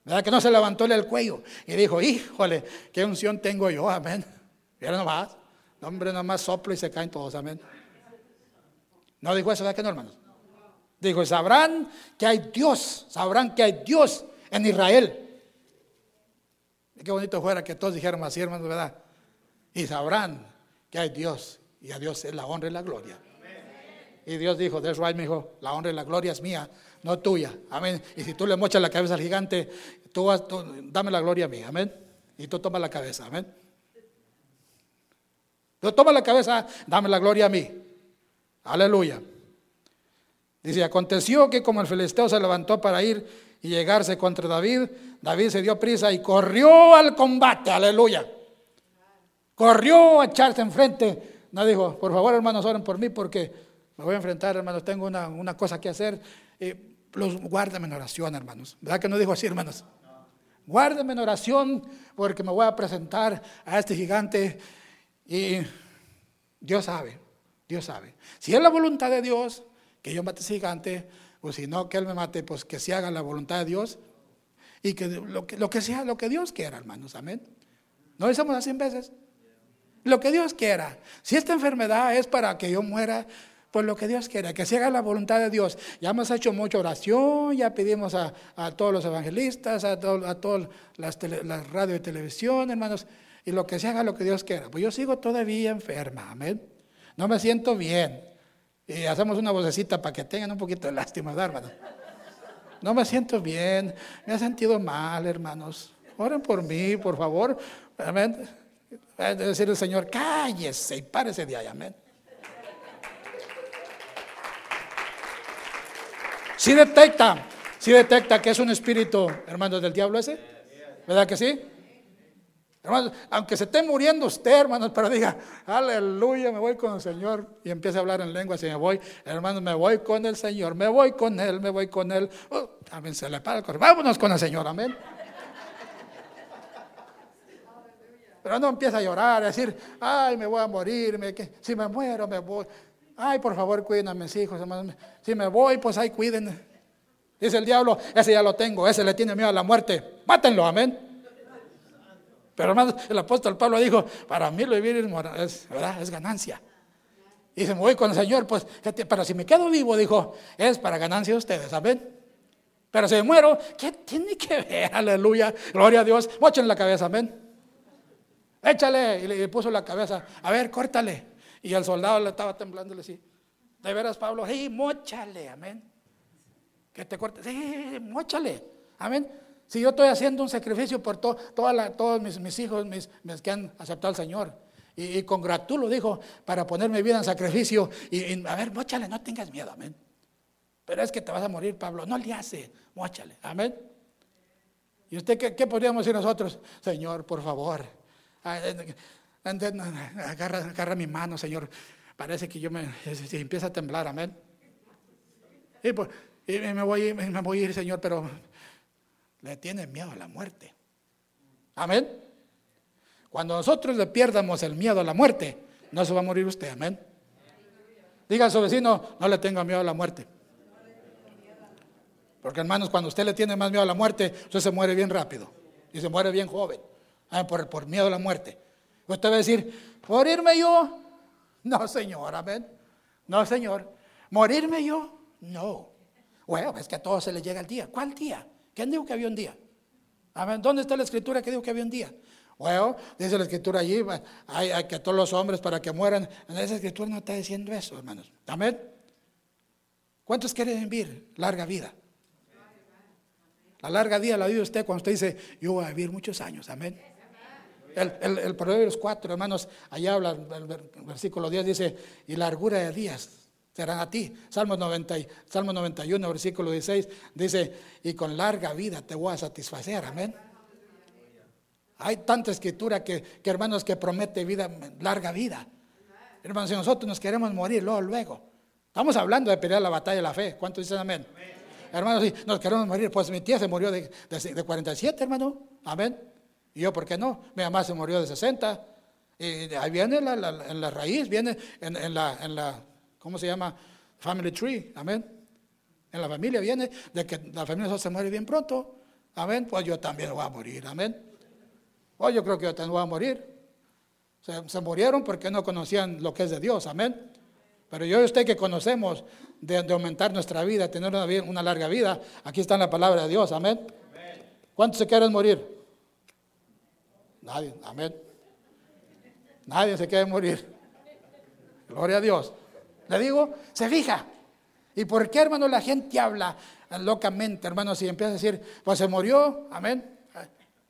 ¿Verdad que no se levantó el cuello y dijo, híjole, qué unción tengo yo, amén? Mira nomás, hombre, nomás soplo y se caen todos, amén. No dijo eso, ¿verdad que no, hermanos? Dijo, sabrán que hay Dios, sabrán que hay Dios en Israel. Qué bonito fuera que todos dijeran así, hermanos, ¿verdad? Y sabrán que hay Dios y a Dios es la honra y la gloria. Y Dios dijo, that's right, me dijo, la honra y la gloria es mía, no tuya. Amén. Y si tú le mochas la cabeza al gigante, tú, dame la gloria a mí. Amén. Y tú toma la cabeza. Amén. Tú toma la cabeza, dame la gloria a mí. Aleluya. Dice, aconteció que como el filisteo se levantó para ir y llegarse contra David, David se dio prisa y corrió al combate. Aleluya. Corrió a echarse enfrente. No dijo, por favor hermanos, oren por mí porque me voy a enfrentar, hermanos, tengo una, cosa que hacer. Eh, los, en oración, hermanos. ¿Verdad que no dijo así, hermanos? Guárdame en oración porque me voy a presentar a este gigante y Dios sabe, Dios sabe. Si es la voluntad de Dios que yo mate a ese gigante, o si no, que Él me mate, pues que se haga la voluntad de Dios y que lo que, lo que sea, lo que Dios quiera, hermanos, amén. ¿No decimos así en veces? Lo que Dios quiera. Si esta enfermedad es para que yo muera, pues lo que Dios quiera, que se haga la voluntad de Dios. Ya hemos hecho mucha oración, ya pedimos a, todos los evangelistas, a, todas las, radio y televisión, hermanos, y lo que se haga lo que Dios quiera. Pues yo sigo todavía enferma, amén. No me siento bien. Y hacemos una vocecita para que tengan un poquito de lástima, hermanos. No me siento bien, me he sentido mal, hermanos. Oren por mí, por favor. Amén. Decir el Señor, cállese y párese de ahí, amén. Si detecta, si detecta que es un espíritu, hermanos, del diablo ese. ¿Verdad que sí? Hermanos, aunque se esté muriendo usted, hermanos, pero diga, aleluya, me voy con el Señor y empiece a hablar en lengua, si me voy, hermanos, me voy con el Señor, me voy con Él, me voy con Él. Oh, se le para el corazón. Vámonos con el Señor, amén. Pero no empieza a llorar, a decir, ay, me voy a morir, si me muero, me voy. Ay, por favor, cuiden a mis hijos, hermanos. Si me voy, pues ahí cuiden. Dice el diablo, ese ya lo tengo, ese le tiene miedo a la muerte. Mátenlo, amén. Pero hermanos, el apóstol Pablo dijo, para mí lo vivir es, ¿verdad? es ganancia. Y se me voy con el Señor, pues, pero si me quedo vivo, dijo, es para ganancia de ustedes, amén. Pero si me muero, ¿qué tiene que ver? Aleluya, gloria a Dios. Mochen la cabeza, amén. Échale, y le puso la cabeza, a ver, córtale. Y el soldado le estaba temblando y le decía, de veras Pablo, sí, mochale, amén. Que te corte, sí, mochale, amén. Si yo estoy haciendo un sacrificio por todos mis, hijos mis, que han aceptado al Señor. Y, y congratulo, dijo, para ponerme vida en sacrificio. Y, a ver, mochale, no tengas miedo, amén. Pero es que te vas a morir, Pablo. No le hace, mochale, amén. ¿Y usted qué, qué podríamos decir nosotros? Señor, por favor. Agarra, agarra mi mano, Señor. Parece que yo me empieza a temblar, amén. Y, pues, me, voy, me voy a ir, Señor, pero le tiene miedo a la muerte. Amén. Cuando nosotros le pierdamos el miedo a la muerte, no se va a morir usted, amén. Diga a su vecino, no le tenga miedo a la muerte. Porque hermanos, cuando usted le tiene más miedo a la muerte, usted se muere bien rápido y se muere bien joven, por, por miedo a la muerte. Usted va a decir, ¿morirme yo? No, Señor, amén. No, Señor. ¿Morirme yo? No. Bueno, es que a todos se les llega el día. ¿Cuál día? ¿Quién dijo que había un día? Amén. ¿Dónde está la escritura que dijo que había un día? Bueno, dice la escritura allí, hay, hay, que todos los hombres para que mueran. En esa escritura no está diciendo eso, hermanos. Amén. ¿Cuántos quieren vivir larga vida? La larga vida la vive usted cuando usted dice, yo voy a vivir muchos años. Amén. El, el, el Proverbios 4, hermanos, allá habla, el versículo 10 dice, y largura de días serán a ti. Salmo, 90, Salmo 91, versículo 16, dice, y con larga vida te voy a satisfacer, amén. Hay tanta escritura que, que hermanos, que promete vida, larga vida. Hermanos, si nosotros nos queremos morir luego, luego. Estamos hablando de pelear la batalla de la fe. ¿Cuántos dicen amén? Hermanos, si nos queremos morir, pues mi tía se murió de, de, de 47, hermano. Amén. Y yo, ¿por qué no? Mi mamá se murió de 60. Y ahí viene la, en la raíz, viene en, la, en la, ¿cómo se llama? Family tree, amén. En la familia viene de que la familia se muere bien pronto. Amén. Pues yo también voy a morir, amén. Pues yo creo que yo también voy a morir. Se, murieron porque no conocían lo que es de Dios, amén. Pero yo y usted que conocemos de, aumentar nuestra vida, tener una, una, larga vida, aquí está la palabra de Dios, amén. ¿Cuántos se quieren morir? Nadie, amén. Nadie se quiere morir. Gloria a Dios. Le digo, se fija. ¿Y por qué, hermano, la gente habla locamente, hermano? Si empieza a decir, pues se murió, amén.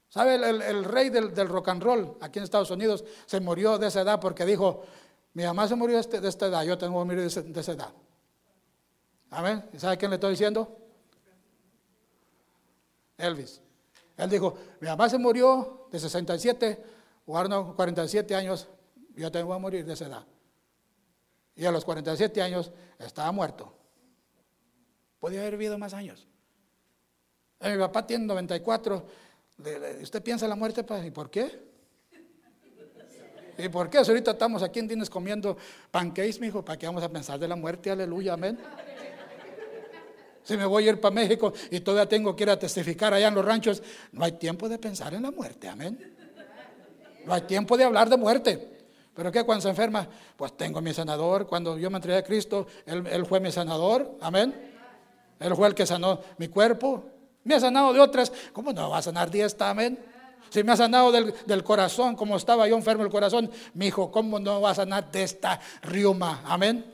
¿Sabe? El, rey del, rock and roll aquí en Estados Unidos se murió de esa edad porque dijo, mi mamá se murió de, de esta edad, yo tengo que morir de, esa edad. Amén. ¿Y sabe quién le estoy diciendo? Elvis. Él dijo, mi mamá se murió de 67, o 47 años, yo tengo que morir de esa edad. Y a los 47 años estaba muerto. Podía haber vivido más años. Eh, mi papá tiene 94. ¿Usted piensa en la muerte? ¿Y por qué? ¿Y por qué? Si ahorita estamos aquí en Dines comiendo pancakes, hijo, ¿para qué vamos a pensar de la muerte? Aleluya, amén. Si me voy a ir para México y todavía tengo que ir a testificar allá en los ranchos, no hay tiempo de pensar en la muerte, amén. No hay tiempo de hablar de muerte. Pero ¿qué cuando se enferma? Pues tengo mi sanador. Cuando yo me entregué a Cristo, él, fue mi sanador, amén. Él fue el que sanó mi cuerpo. Me ha sanado de otras. ¿Cómo no va a sanar de esta, amén? Si me ha sanado del, del, corazón, como estaba yo enfermo el corazón, mi hijo, ¿cómo no va a sanar de esta riuma? Amén.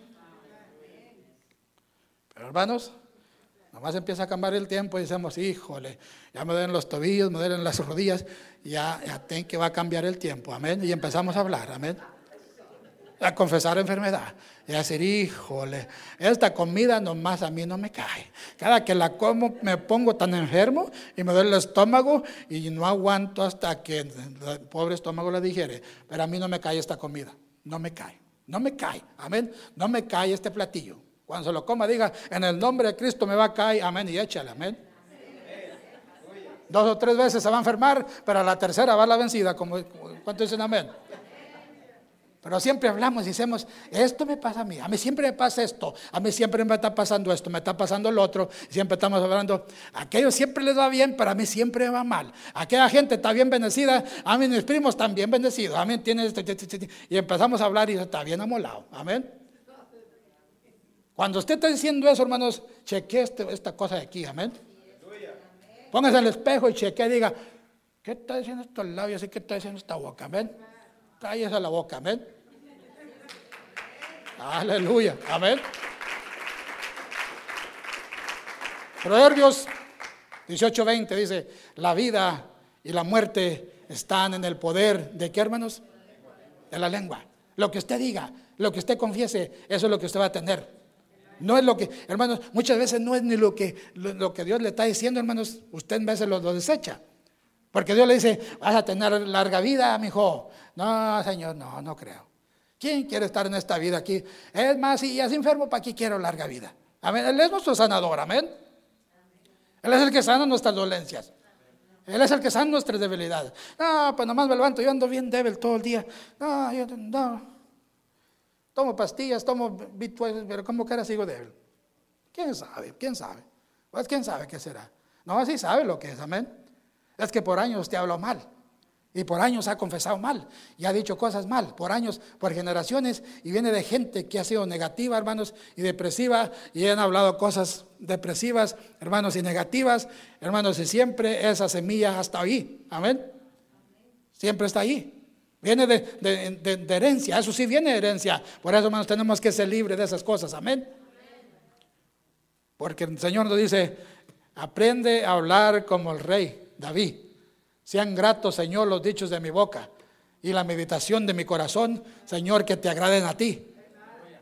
Pero hermanos, Nomás empieza a cambiar el tiempo y decimos, híjole, ya me duelen los tobillos, me duelen las rodillas, ya, ya ten que va a cambiar el tiempo, amén. Y empezamos a hablar, amén. A confesar enfermedad. Y a decir, híjole, esta comida nomás a mí no me cae. Cada que la como me pongo tan enfermo y me duele el estómago y no aguanto hasta que el pobre estómago la digiere. Pero a mí no me cae esta comida, no me cae, no me cae, amén. No me cae este platillo. Cuando se lo coma, diga, en el nombre de Cristo me va a caer, amén, y échale, amén. Dos o tres veces se va a enfermar, pero a la tercera va la vencida, como, ¿cuánto dicen amén? Pero siempre hablamos y decimos, esto me pasa a mí, a mí siempre me pasa esto, a mí siempre me está pasando esto, me está pasando lo otro, siempre estamos hablando, a aquellos siempre les va bien, pero a mí siempre va mal. Aquella gente está bien bendecida, a mí mis primos están bien bendecidos, a mí tiene esto, y empezamos a hablar y está bien amolado, amén. Cuando usted está diciendo eso, hermanos, cheque este, esta cosa de aquí, amén. Póngase al espejo y cheque, diga, ¿qué está diciendo estos labios y qué está diciendo esta boca? Amén. Cállese la boca, amén. Aleluya, amén. Proverbios 18:20 dice, la vida y la muerte están en el poder de qué, hermanos? De la lengua. Lo que usted diga, lo que usted confiese, eso es lo que usted va a tener. No es lo que, hermanos, muchas veces no es ni lo que, lo, que Dios le está diciendo, hermanos, usted en veces lo, desecha. Porque Dios le dice, vas a tener larga vida, mi hijo. No, Señor, no, no creo. ¿Quién quiere estar en esta vida aquí? Es más, si ya es enfermo, ¿para qué quiero larga vida? Él es nuestro sanador, amén. Él es el que sana nuestras dolencias. Él es el que sana nuestras debilidades. No, pues nomás me levanto, yo ando bien débil todo el día. No, yo no. Tomo pastillas, tomo bitcoins, pero como que era sigo débil. ¿Quién sabe? ¿Quién sabe? Pues quién sabe qué será. No, así sabe lo que es, amén. Es que por años te habló mal. Y por años ha confesado mal. Y ha dicho cosas mal. Por años, por generaciones. Y viene de gente que ha sido negativa, hermanos, y depresiva. Y han hablado cosas depresivas, hermanos, y negativas. Hermanos, y siempre esa semilla hasta ahí. Amén. Siempre está ahí. Viene de, herencia, eso sí viene de herencia. Por eso, hermanos, tenemos que ser libres de esas cosas. Amén. Porque el Señor nos dice, aprende a hablar como el rey David. Sean gratos, Señor, los dichos de mi boca y la meditación de mi corazón, Señor, que te agraden a ti.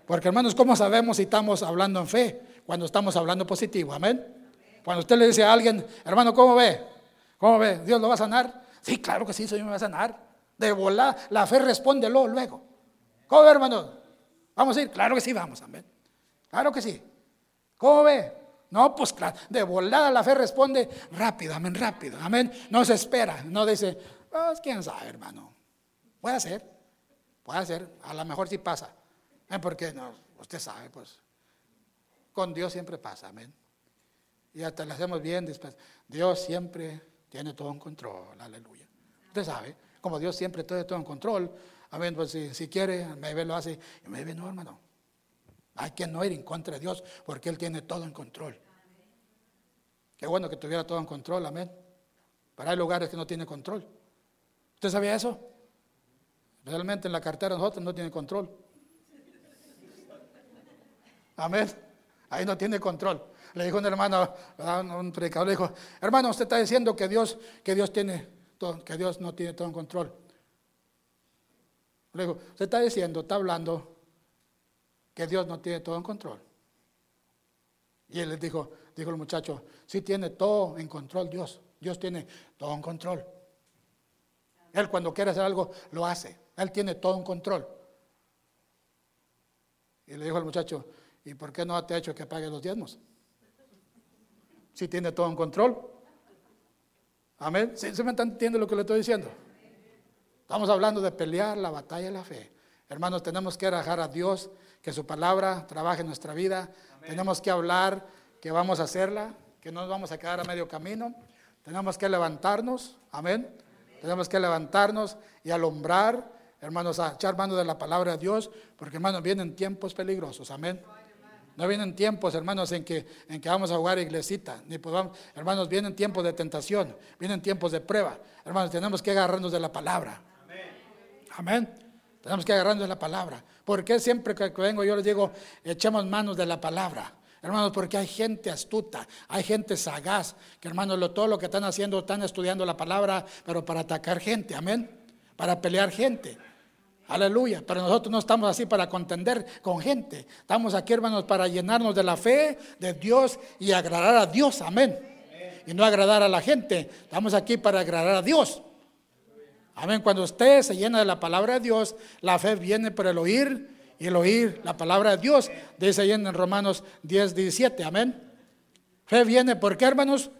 Porque, hermanos, ¿cómo sabemos si estamos hablando en fe? Cuando estamos hablando positivo. Amén. Cuando usted le dice a alguien, hermano, ¿cómo ve? ¿Cómo ve? ¿Dios lo va a sanar? Sí, claro que sí, Señor me va a sanar. De volar, la fe responde luego. ¿Cómo ve, hermano? ¿Vamos a ir? Claro que sí, vamos, amén. Claro que sí. ¿Cómo ve? No, pues claro, de volada la fe responde rápido, amén, rápido, amén. No se espera, no dice, pues quién sabe, hermano. Puede ser, puede ser, a lo mejor sí pasa. ¿Eh? Porque no, usted sabe, pues, con Dios siempre pasa, amén. Y hasta le hacemos bien después. Dios siempre tiene todo en control, aleluya. Usted sabe como Dios siempre tiene todo en control. Amén, pues si, si quiere, ve lo hace. Y ve no, hermano. Hay que no ir en contra de Dios porque Él tiene todo en control. Qué bueno que tuviera todo en control, amén. Pero hay lugares que no tiene control. ¿Usted sabía eso? Realmente en la cartera nosotros no tiene control. Amén. Ahí no tiene control. Le dijo un hermano, un predicador, le dijo, hermano, usted está diciendo que Dios, que Dios tiene que Dios no tiene todo en control. Dijo, usted está diciendo, está hablando que Dios no tiene todo en control. Y él les dijo, dijo el muchacho, sí tiene todo en control Dios. Dios tiene todo en control. Él cuando quiere hacer algo, lo hace. Él tiene todo en control. Y le dijo al muchacho, ¿y por qué no te ha hecho que pague los diezmos? Si tiene todo en control. Amén. ¿Se, me está entendiendo lo que le estoy diciendo? Estamos hablando de pelear la batalla de la fe. Hermanos, tenemos que dejar a Dios que su palabra trabaje en nuestra vida. Tenemos que hablar que vamos a hacerla, que no nos vamos a quedar a medio camino. Tenemos que levantarnos. Amén. Tenemos que levantarnos y alumbrar, hermanos, a echar mano de la palabra de Dios, porque hermanos, vienen tiempos peligrosos. Amén. No vienen tiempos, hermanos, en que, en que vamos a jugar iglesita, ni podamos, hermanos, vienen tiempos de tentación, vienen tiempos de prueba. Hermanos, tenemos que agarrarnos de la palabra. Amén. Tenemos que agarrarnos de la palabra. Porque siempre que vengo yo les digo, echemos manos de la palabra. Hermanos, porque hay gente astuta, hay gente sagaz, que hermanos, todo lo que están haciendo, están estudiando la palabra, pero para atacar gente, amén, para pelear gente. Aleluya, pero nosotros no estamos así para contender con gente. Estamos aquí, hermanos, para llenarnos de la fe de Dios y agradar a Dios, amén. Y no agradar a la gente. Estamos aquí para agradar a Dios. Amén. Cuando usted se llena de la palabra de Dios, la fe viene por el oír y el oír la palabra de Dios. Dice ahí en Romanos 10, 17. Amén. Fe viene, ¿por qué, hermanos?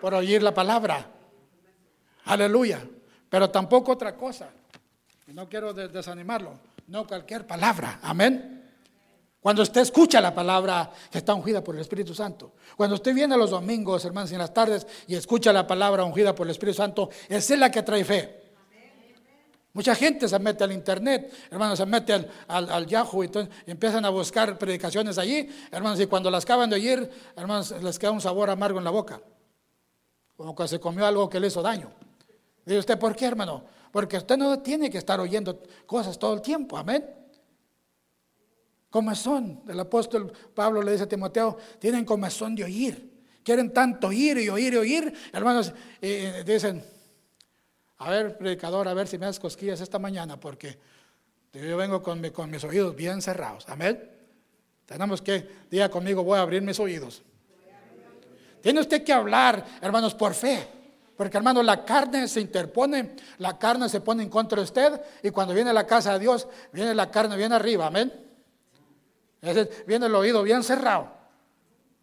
Por oír la palabra. Aleluya. Pero tampoco otra cosa. Y no quiero desanimarlo. No cualquier palabra. Amén. Cuando usted escucha la palabra que está ungida por el Espíritu Santo. Cuando usted viene los domingos, hermanos, en las tardes y escucha la palabra ungida por el Espíritu Santo, es la que trae fe. Mucha gente se mete al internet, hermanos, se mete al, Yahoo y, empiezan a buscar predicaciones allí, hermanos, y cuando las acaban de oír, hermanos, les queda un sabor amargo en la boca, como que se comió algo que le hizo daño. Dice usted, ¿por qué, hermano? Porque usted no tiene que estar oyendo cosas todo el tiempo, amén. Comezón, el apóstol Pablo le dice a Timoteo, tienen comezón de oír, quieren tanto oír y oír y oír, hermanos, y dicen, a ver, predicador, a ver si me das cosquillas esta mañana, porque yo vengo con, con mis oídos bien cerrados. Amén. Tenemos que, diga conmigo, voy a abrir mis oídos. Tiene usted que hablar, hermanos, por fe. Porque, hermanos, la carne se interpone, la carne se pone en contra de usted, y cuando viene la casa de Dios, viene la carne bien arriba, amén. viene el oído bien cerrado.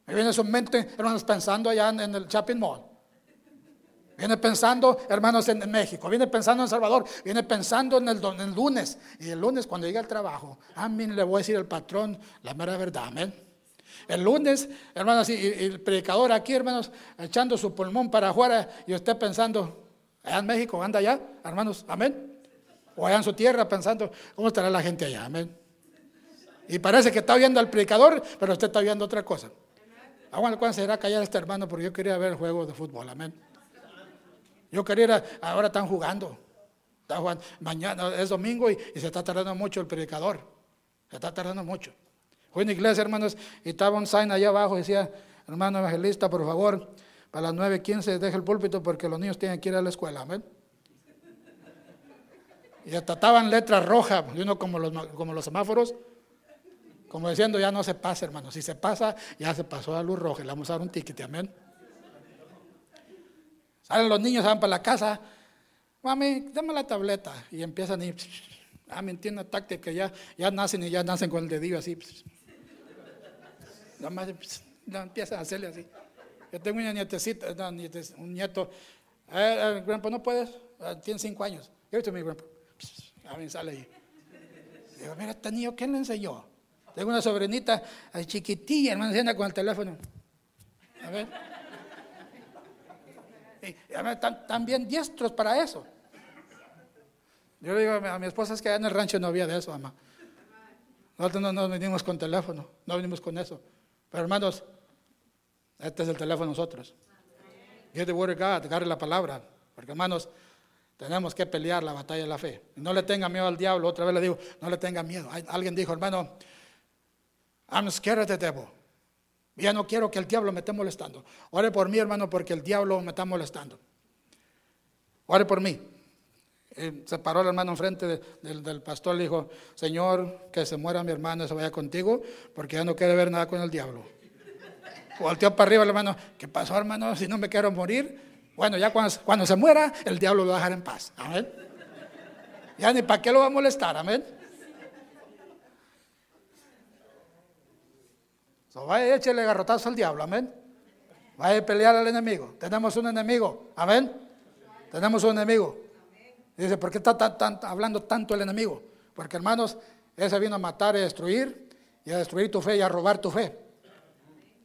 Y viene su mente, hermanos, pensando allá en, en el shopping mall. Viene pensando, hermanos, en México, viene pensando en Salvador, viene pensando en el, lunes. Y el lunes, cuando llega al trabajo, amén, le voy a decir al patrón la mera verdad, amén. El lunes, hermanos, y, el predicador aquí, hermanos, echando su pulmón para afuera, y usted pensando, allá en México, anda allá, hermanos, amén. O allá en su tierra pensando, ¿cómo estará la gente allá? Amén. Y parece que está oyendo al predicador, pero usted está oyendo otra cosa. Aguanta, ¿cuándo se irá a callar este hermano? Porque yo quería ver el juego de fútbol, amén. Yo quería, ahora están jugando. Mañana es domingo y, se está tardando mucho el predicador. Se está tardando mucho. Fui en iglesia, hermanos, y estaba un sign allá abajo, decía, hermano evangelista, por favor, para las 9.15 deje el púlpito porque los niños tienen que ir a la escuela. Amén. Y hasta estaban letras rojas, uno como los, como los semáforos, como diciendo, ya no se pasa, hermano. Si se pasa, ya se pasó la luz roja, le vamos a dar un ticket, amén. Salen los niños, van para la casa. Mami, dame la tableta. Y empiezan ir. Ah, me entiendo táctica, ya, ya nacen y ya nacen con el dedillo así. Nada más empiezan a hacerle así. Yo tengo una nietecita, un nieto. Eh, eh, no puedes, ah, tiene cinco años. Yo mi grandpa. A mí sale ahí. Digo, mira, este niño, ¿quién le enseñó? Tengo una sobrinita chiquitilla, hermano, anda con el teléfono. A ver. Están, bien diestros para eso. Yo le digo a mi, esposa es que en el rancho no había de eso, mamá. Nosotros no, no venimos con teléfono, no venimos con eso. Hermanos, este es el teléfono nosotros. Get the word of God, agarre la palabra. Porque hermanos, Tenemos que pelear la batalla de la fe. No le tenga miedo al diablo. Otra vez le digo, no le tenga miedo. Alguien dijo, hermano, I'm scared of the devil. Ya no quiero que el diablo me esté molestando. Ore por mí, hermano, porque el diablo me está molestando. Ore por mí. Se paró el hermano enfrente del, pastor, le dijo, Señor, que se muera mi hermano y se vaya contigo, porque ya no quiere ver nada con el diablo. Volteó para arriba el hermano, ¿qué pasó hermano? Si no me quiero morir, bueno, ya cuando, se muera, el diablo lo va a dejar en paz. Amén. Ya ni para qué lo va a molestar, amén. So, vaya, échele garrotazo al diablo, amén. Vaya a pelear al enemigo. Tenemos un enemigo, amén. Tenemos un enemigo. Dice, ¿por qué está hablando tanto el enemigo? Porque hermanos, ese vino a matar y a destruir, y a destruir tu fe y a robar tu fe.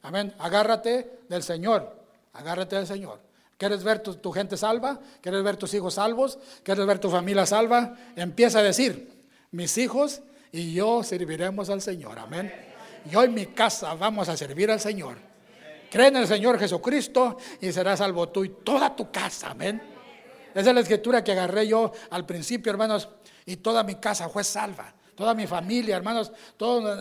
Amén. Agárrate del Señor. Agárrate del Señor. ¿Quieres ver tu, tu, gente salva? ¿Quieres ver tus hijos salvos? ¿Quieres ver tu familia salva? Empieza a decir, mis hijos y yo serviremos al Señor. Amén y hoy mi casa vamos a servir al Señor. Cree en el Señor Jesucristo y serás salvo tú y toda tu casa. Amén. Esa es la escritura que agarré yo al principio, hermanos, y toda mi casa fue salva. Toda mi familia, hermanos, todo,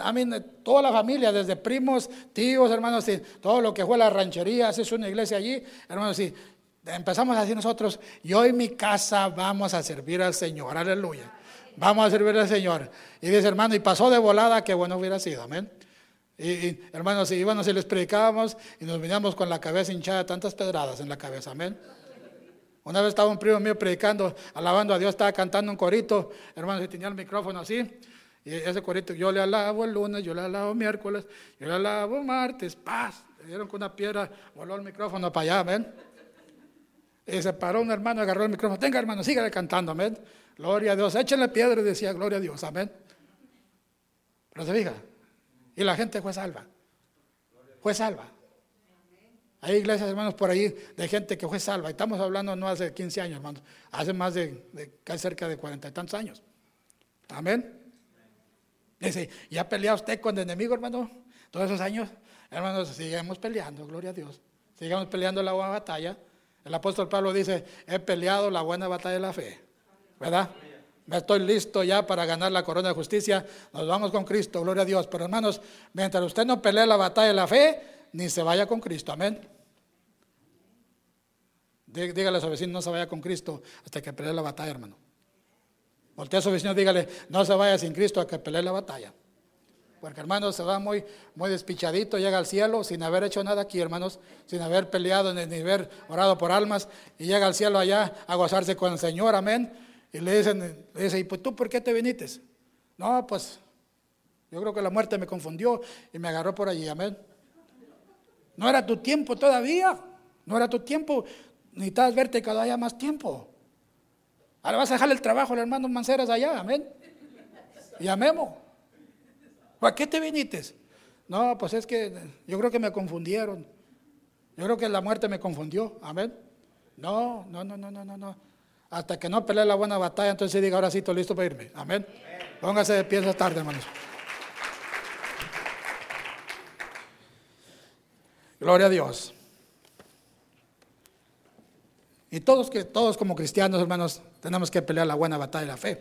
toda la familia, desde primos, tíos, hermanos, y todo lo que fue la ranchería, es una iglesia allí, hermanos, y empezamos así nosotros, y hoy mi casa vamos a servir al Señor, aleluya. Vamos a servir al Señor. Y dice, hermano, y pasó de volada, que bueno hubiera sido, amén. Y, hermanos, íbamos y les predicábamos y nos veníamos con la cabeza hinchada, tantas pedradas en la cabeza, amén. Una vez estaba un primo mío predicando, alabando a Dios, estaba cantando un corito, hermanos, y tenía el micrófono así, y ese corito, yo le alabo el lunes, yo le alabo miércoles, yo le alabo martes, paz. Le dieron con una piedra, voló el micrófono para allá, amén. Y se paró un hermano, agarró el micrófono, tenga hermano, sígale cantando, amén. Gloria a Dios, échenle piedra decía, gloria a Dios, amén. Pero se fija, y la gente fue salva. Fue salva. Hay iglesias, hermanos, por ahí de gente que fue salva. Estamos hablando no hace 15 años, hermanos. Hace más de, casi cerca de cuarenta y tantos años. Amén. Dice, ¿ya pelea usted con el enemigo, hermano? Todos esos años, hermanos, seguimos peleando, gloria a Dios. Sigamos peleando la buena batalla. El apóstol Pablo dice, he peleado la buena batalla de la fe. ¿Verdad? Estoy listo ya para ganar la corona de justicia. Nos vamos con Cristo, gloria a Dios. Pero hermanos, mientras usted no pelee la batalla de la fe, ni se vaya con Cristo. Amén. Dígale a su vecino, no se vaya con Cristo hasta que pelee la batalla, hermano. Voltea a su vecino, dígale, no se vaya sin Cristo hasta que pelee la batalla. Porque hermanos, se va muy, muy despichadito, llega al cielo sin haber hecho nada aquí, hermanos, sin haber peleado ni, haber orado por almas, y llega al cielo allá a gozarse con el Señor, amén. Y le dicen, le dicen, ¿y pues tú por qué te viniste? No, pues yo creo que la muerte me confundió y me agarró por allí, amén. No era tu tiempo todavía, no era tu tiempo, necesitas verte cada día más tiempo. Ahora vas a dejar el trabajo al hermano Manceras allá, amén. Y amemos. ¿Para qué te viniste? No, pues es que yo creo que me confundieron. Yo creo que la muerte me confundió, amén. No, no, no, no, no, no, no. Hasta que no pelee la buena batalla, entonces diga, ahora sí estoy listo para irme. Amén. Póngase de pie esta tarde, hermanos. Gloria a Dios. Y todos, que, todos como cristianos, hermanos, tenemos que pelear la buena batalla de la fe.